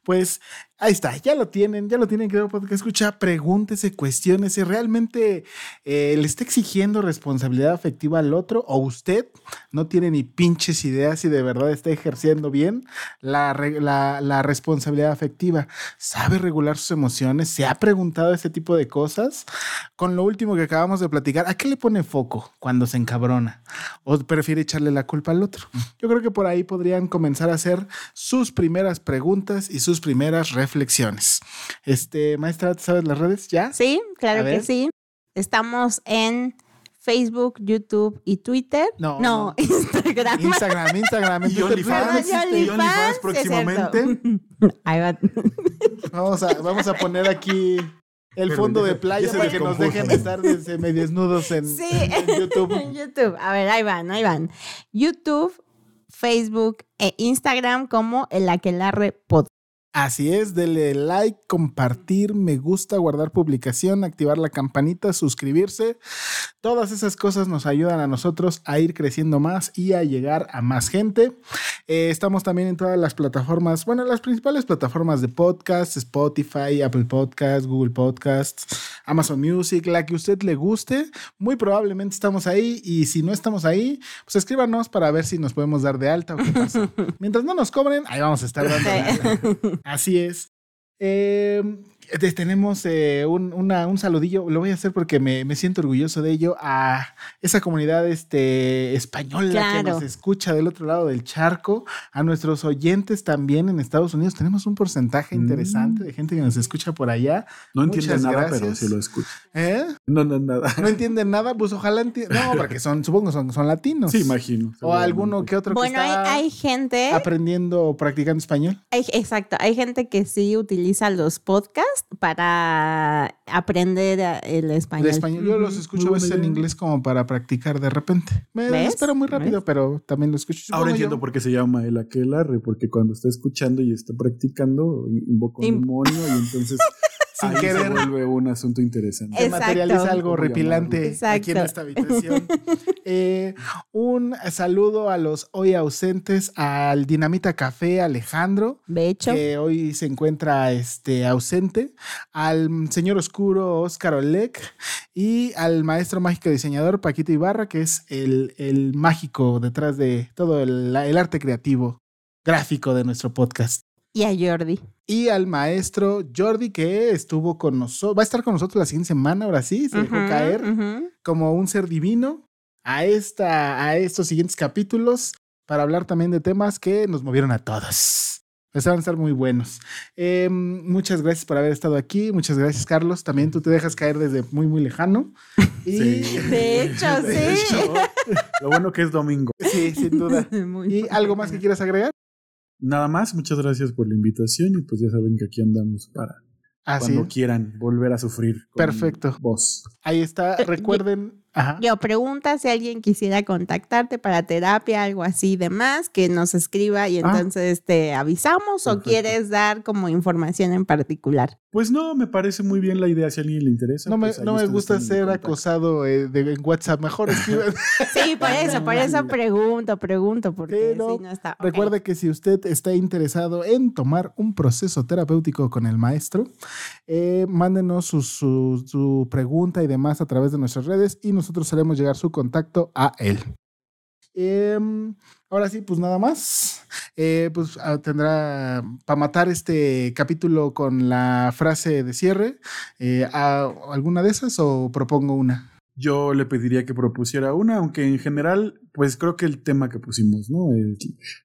Pues ahí está, ya lo tienen, ya lo tienen, creo, porque escucha, pregúntese, cuestionese, ¿realmente eh, le está exigiendo responsabilidad afectiva al otro o usted no tiene ni pinches ideas si de verdad está ejerciendo bien la- la responsabilidad afectiva? ¿Sabe regular sus emociones? ¿Se ha preguntado ese tipo de cosas? Con lo último que acabamos de platicar, ¿a qué le pone foco cuando se encabrona? ¿O prefiere echarle la culpa al otro? Yo creo que por ahí podrían comenzar a hacer sus primeras preguntas y sus primeras reflexiones. Este, maestra, ¿tú ¿sabes las redes ya? Sí, A claro ver. que sí. Estamos en Facebook, YouTube y Twitter. No, no, Instagram. Instagram, Instagram. en Y Twitter, OnlyFans. Twitter, Y. OnlyFans próximamente. Ahí va. Vamos a, vamos a poner aquí el Pero fondo de ya- playa para que nos dejen estar medio desnudos en, Sí, en YouTube. en YouTube. A ver, ahí van, ahí van. YouTube, Facebook e Instagram como el Aquelarre Pod. Así es, dele like, compartir, me gusta, guardar publicación, activar la campanita, suscribirse. Todas esas cosas nos ayudan a nosotros a ir creciendo más y a llegar a más gente. Eh, estamos también en todas las plataformas, bueno, las principales plataformas de podcast, Spotify, Apple Podcasts, Google Podcasts, Amazon Music, la que usted le guste. Muy probablemente estamos ahí y si no estamos ahí, pues escríbanos para ver si nos podemos dar de alta o qué pasa. Mientras no nos cobren, ahí vamos a estar dando. Así es. Eh, tenemos eh, un, una- un saludillo, lo voy a hacer porque me, me siento orgulloso de ello, a esa comunidad este, española que nos escucha del otro lado del charco, a nuestros oyentes también en Estados Unidos. Tenemos un porcentaje Mm. interesante de gente que nos escucha por allá. No entiende Muchas nada, gracias. pero sí lo escucha. ¿Eh? No, no, nada. No entienden nada, pues ojalá entiendan. No, porque son, supongo son, son latinos. Sí, imagino. O alguno que otro Bueno, que hay, está hay gente, aprendiendo o practicando español. hay- exacto, hay gente que sí utiliza los podcasts para aprender el español. El español, yo los escucho a veces en inglés como para practicar de repente. Me ¿Ves? espero muy rápido, ¿Ves? pero también lo escucho. Ahora entiendo yo. por qué se llama el aquelarre, porque cuando está escuchando y está practicando, invoca un demonio y entonces Sin ahí se vuelve un asunto interesante. Se materializa algo ¿Cómo repilante aquí en esta habitación. Eh, un saludo a los hoy ausentes, al Dinamita Café Alejandro, De hecho, que hoy se encuentra este, ausente, al señor oscuro Oscar Olek y al maestro mágico diseñador Paquito Ibarra, que es el, el mágico detrás de todo el, el arte creativo gráfico de nuestro podcast. y a Jordi. Y al maestro Jordi, que estuvo con nosotros, va a estar con nosotros la siguiente semana, ahora sí, se dejó caer como un ser divino a, esta, a estos siguientes capítulos para hablar también de temas que nos movieron a todos. Pues van a estar muy buenos. Eh, muchas gracias por haber estado aquí. Muchas gracias, Carlos. También tú te dejas caer desde muy, muy lejano. Y, Sí. De hecho, De sí. hecho, lo bueno que es domingo. sí, sin duda. Muy ¿Y algo más que quieras agregar? Nada más, muchas gracias por la invitación y pues ya saben que aquí andamos para Así. cuando quieran volver a sufrir. con Perfecto. Vos. Ahí está. Recuerden. Ajá. Yo pregunta si alguien quisiera contactarte para terapia, algo así y demás, que nos escriba y Ah. entonces te avisamos o quieres dar como información en particular. Pues no, me parece muy bien la idea. Si a alguien le interesa. No me, pues no me gusta ser acosado eh, de, en WhatsApp. Mejor escriban. Sí, por eso, por eso pregunto, pregunto, porque si no está. ok. Recuerde que si usted está interesado en tomar un proceso terapéutico con el maestro, eh, mándenos su, su- su pregunta y demás a través de nuestras redes y nosotros haremos llegar su contacto a él. Em, ahora sí, pues nada más. Eh, pues ah, tendrá para matar este capítulo con la frase de cierre. eh, ¿a- ¿Alguna de esas o propongo una? Yo le pediría que propusiera una, aunque en general, pues creo que el tema que pusimos, ¿no?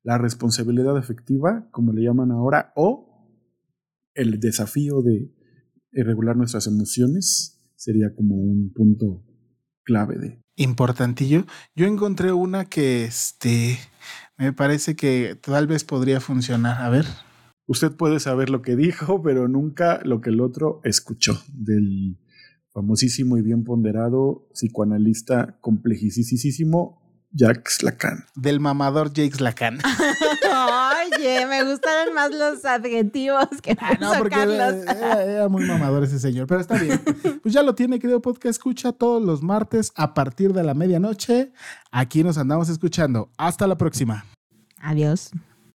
La responsabilidad efectiva, como le llaman ahora, o el desafío de regular nuestras emociones, sería como un punto clave de. importantillo. Yo encontré una que este me parece que tal vez podría funcionar. A ver. Usted puede saber lo que dijo, pero nunca lo que el otro escuchó, del famosísimo y bien ponderado psicoanalista complejisísimo Jacques Lacan. Del mamador Jakes Lacan. Oye, me gustaron más los adjetivos que Ah, no, porque Carlos. era, era- era muy mamador ese señor, pero está bien. Pues ya lo tiene, querido podcast. Escucha todos los martes a partir de la medianoche. Aquí nos andamos escuchando. Hasta la próxima. Adiós.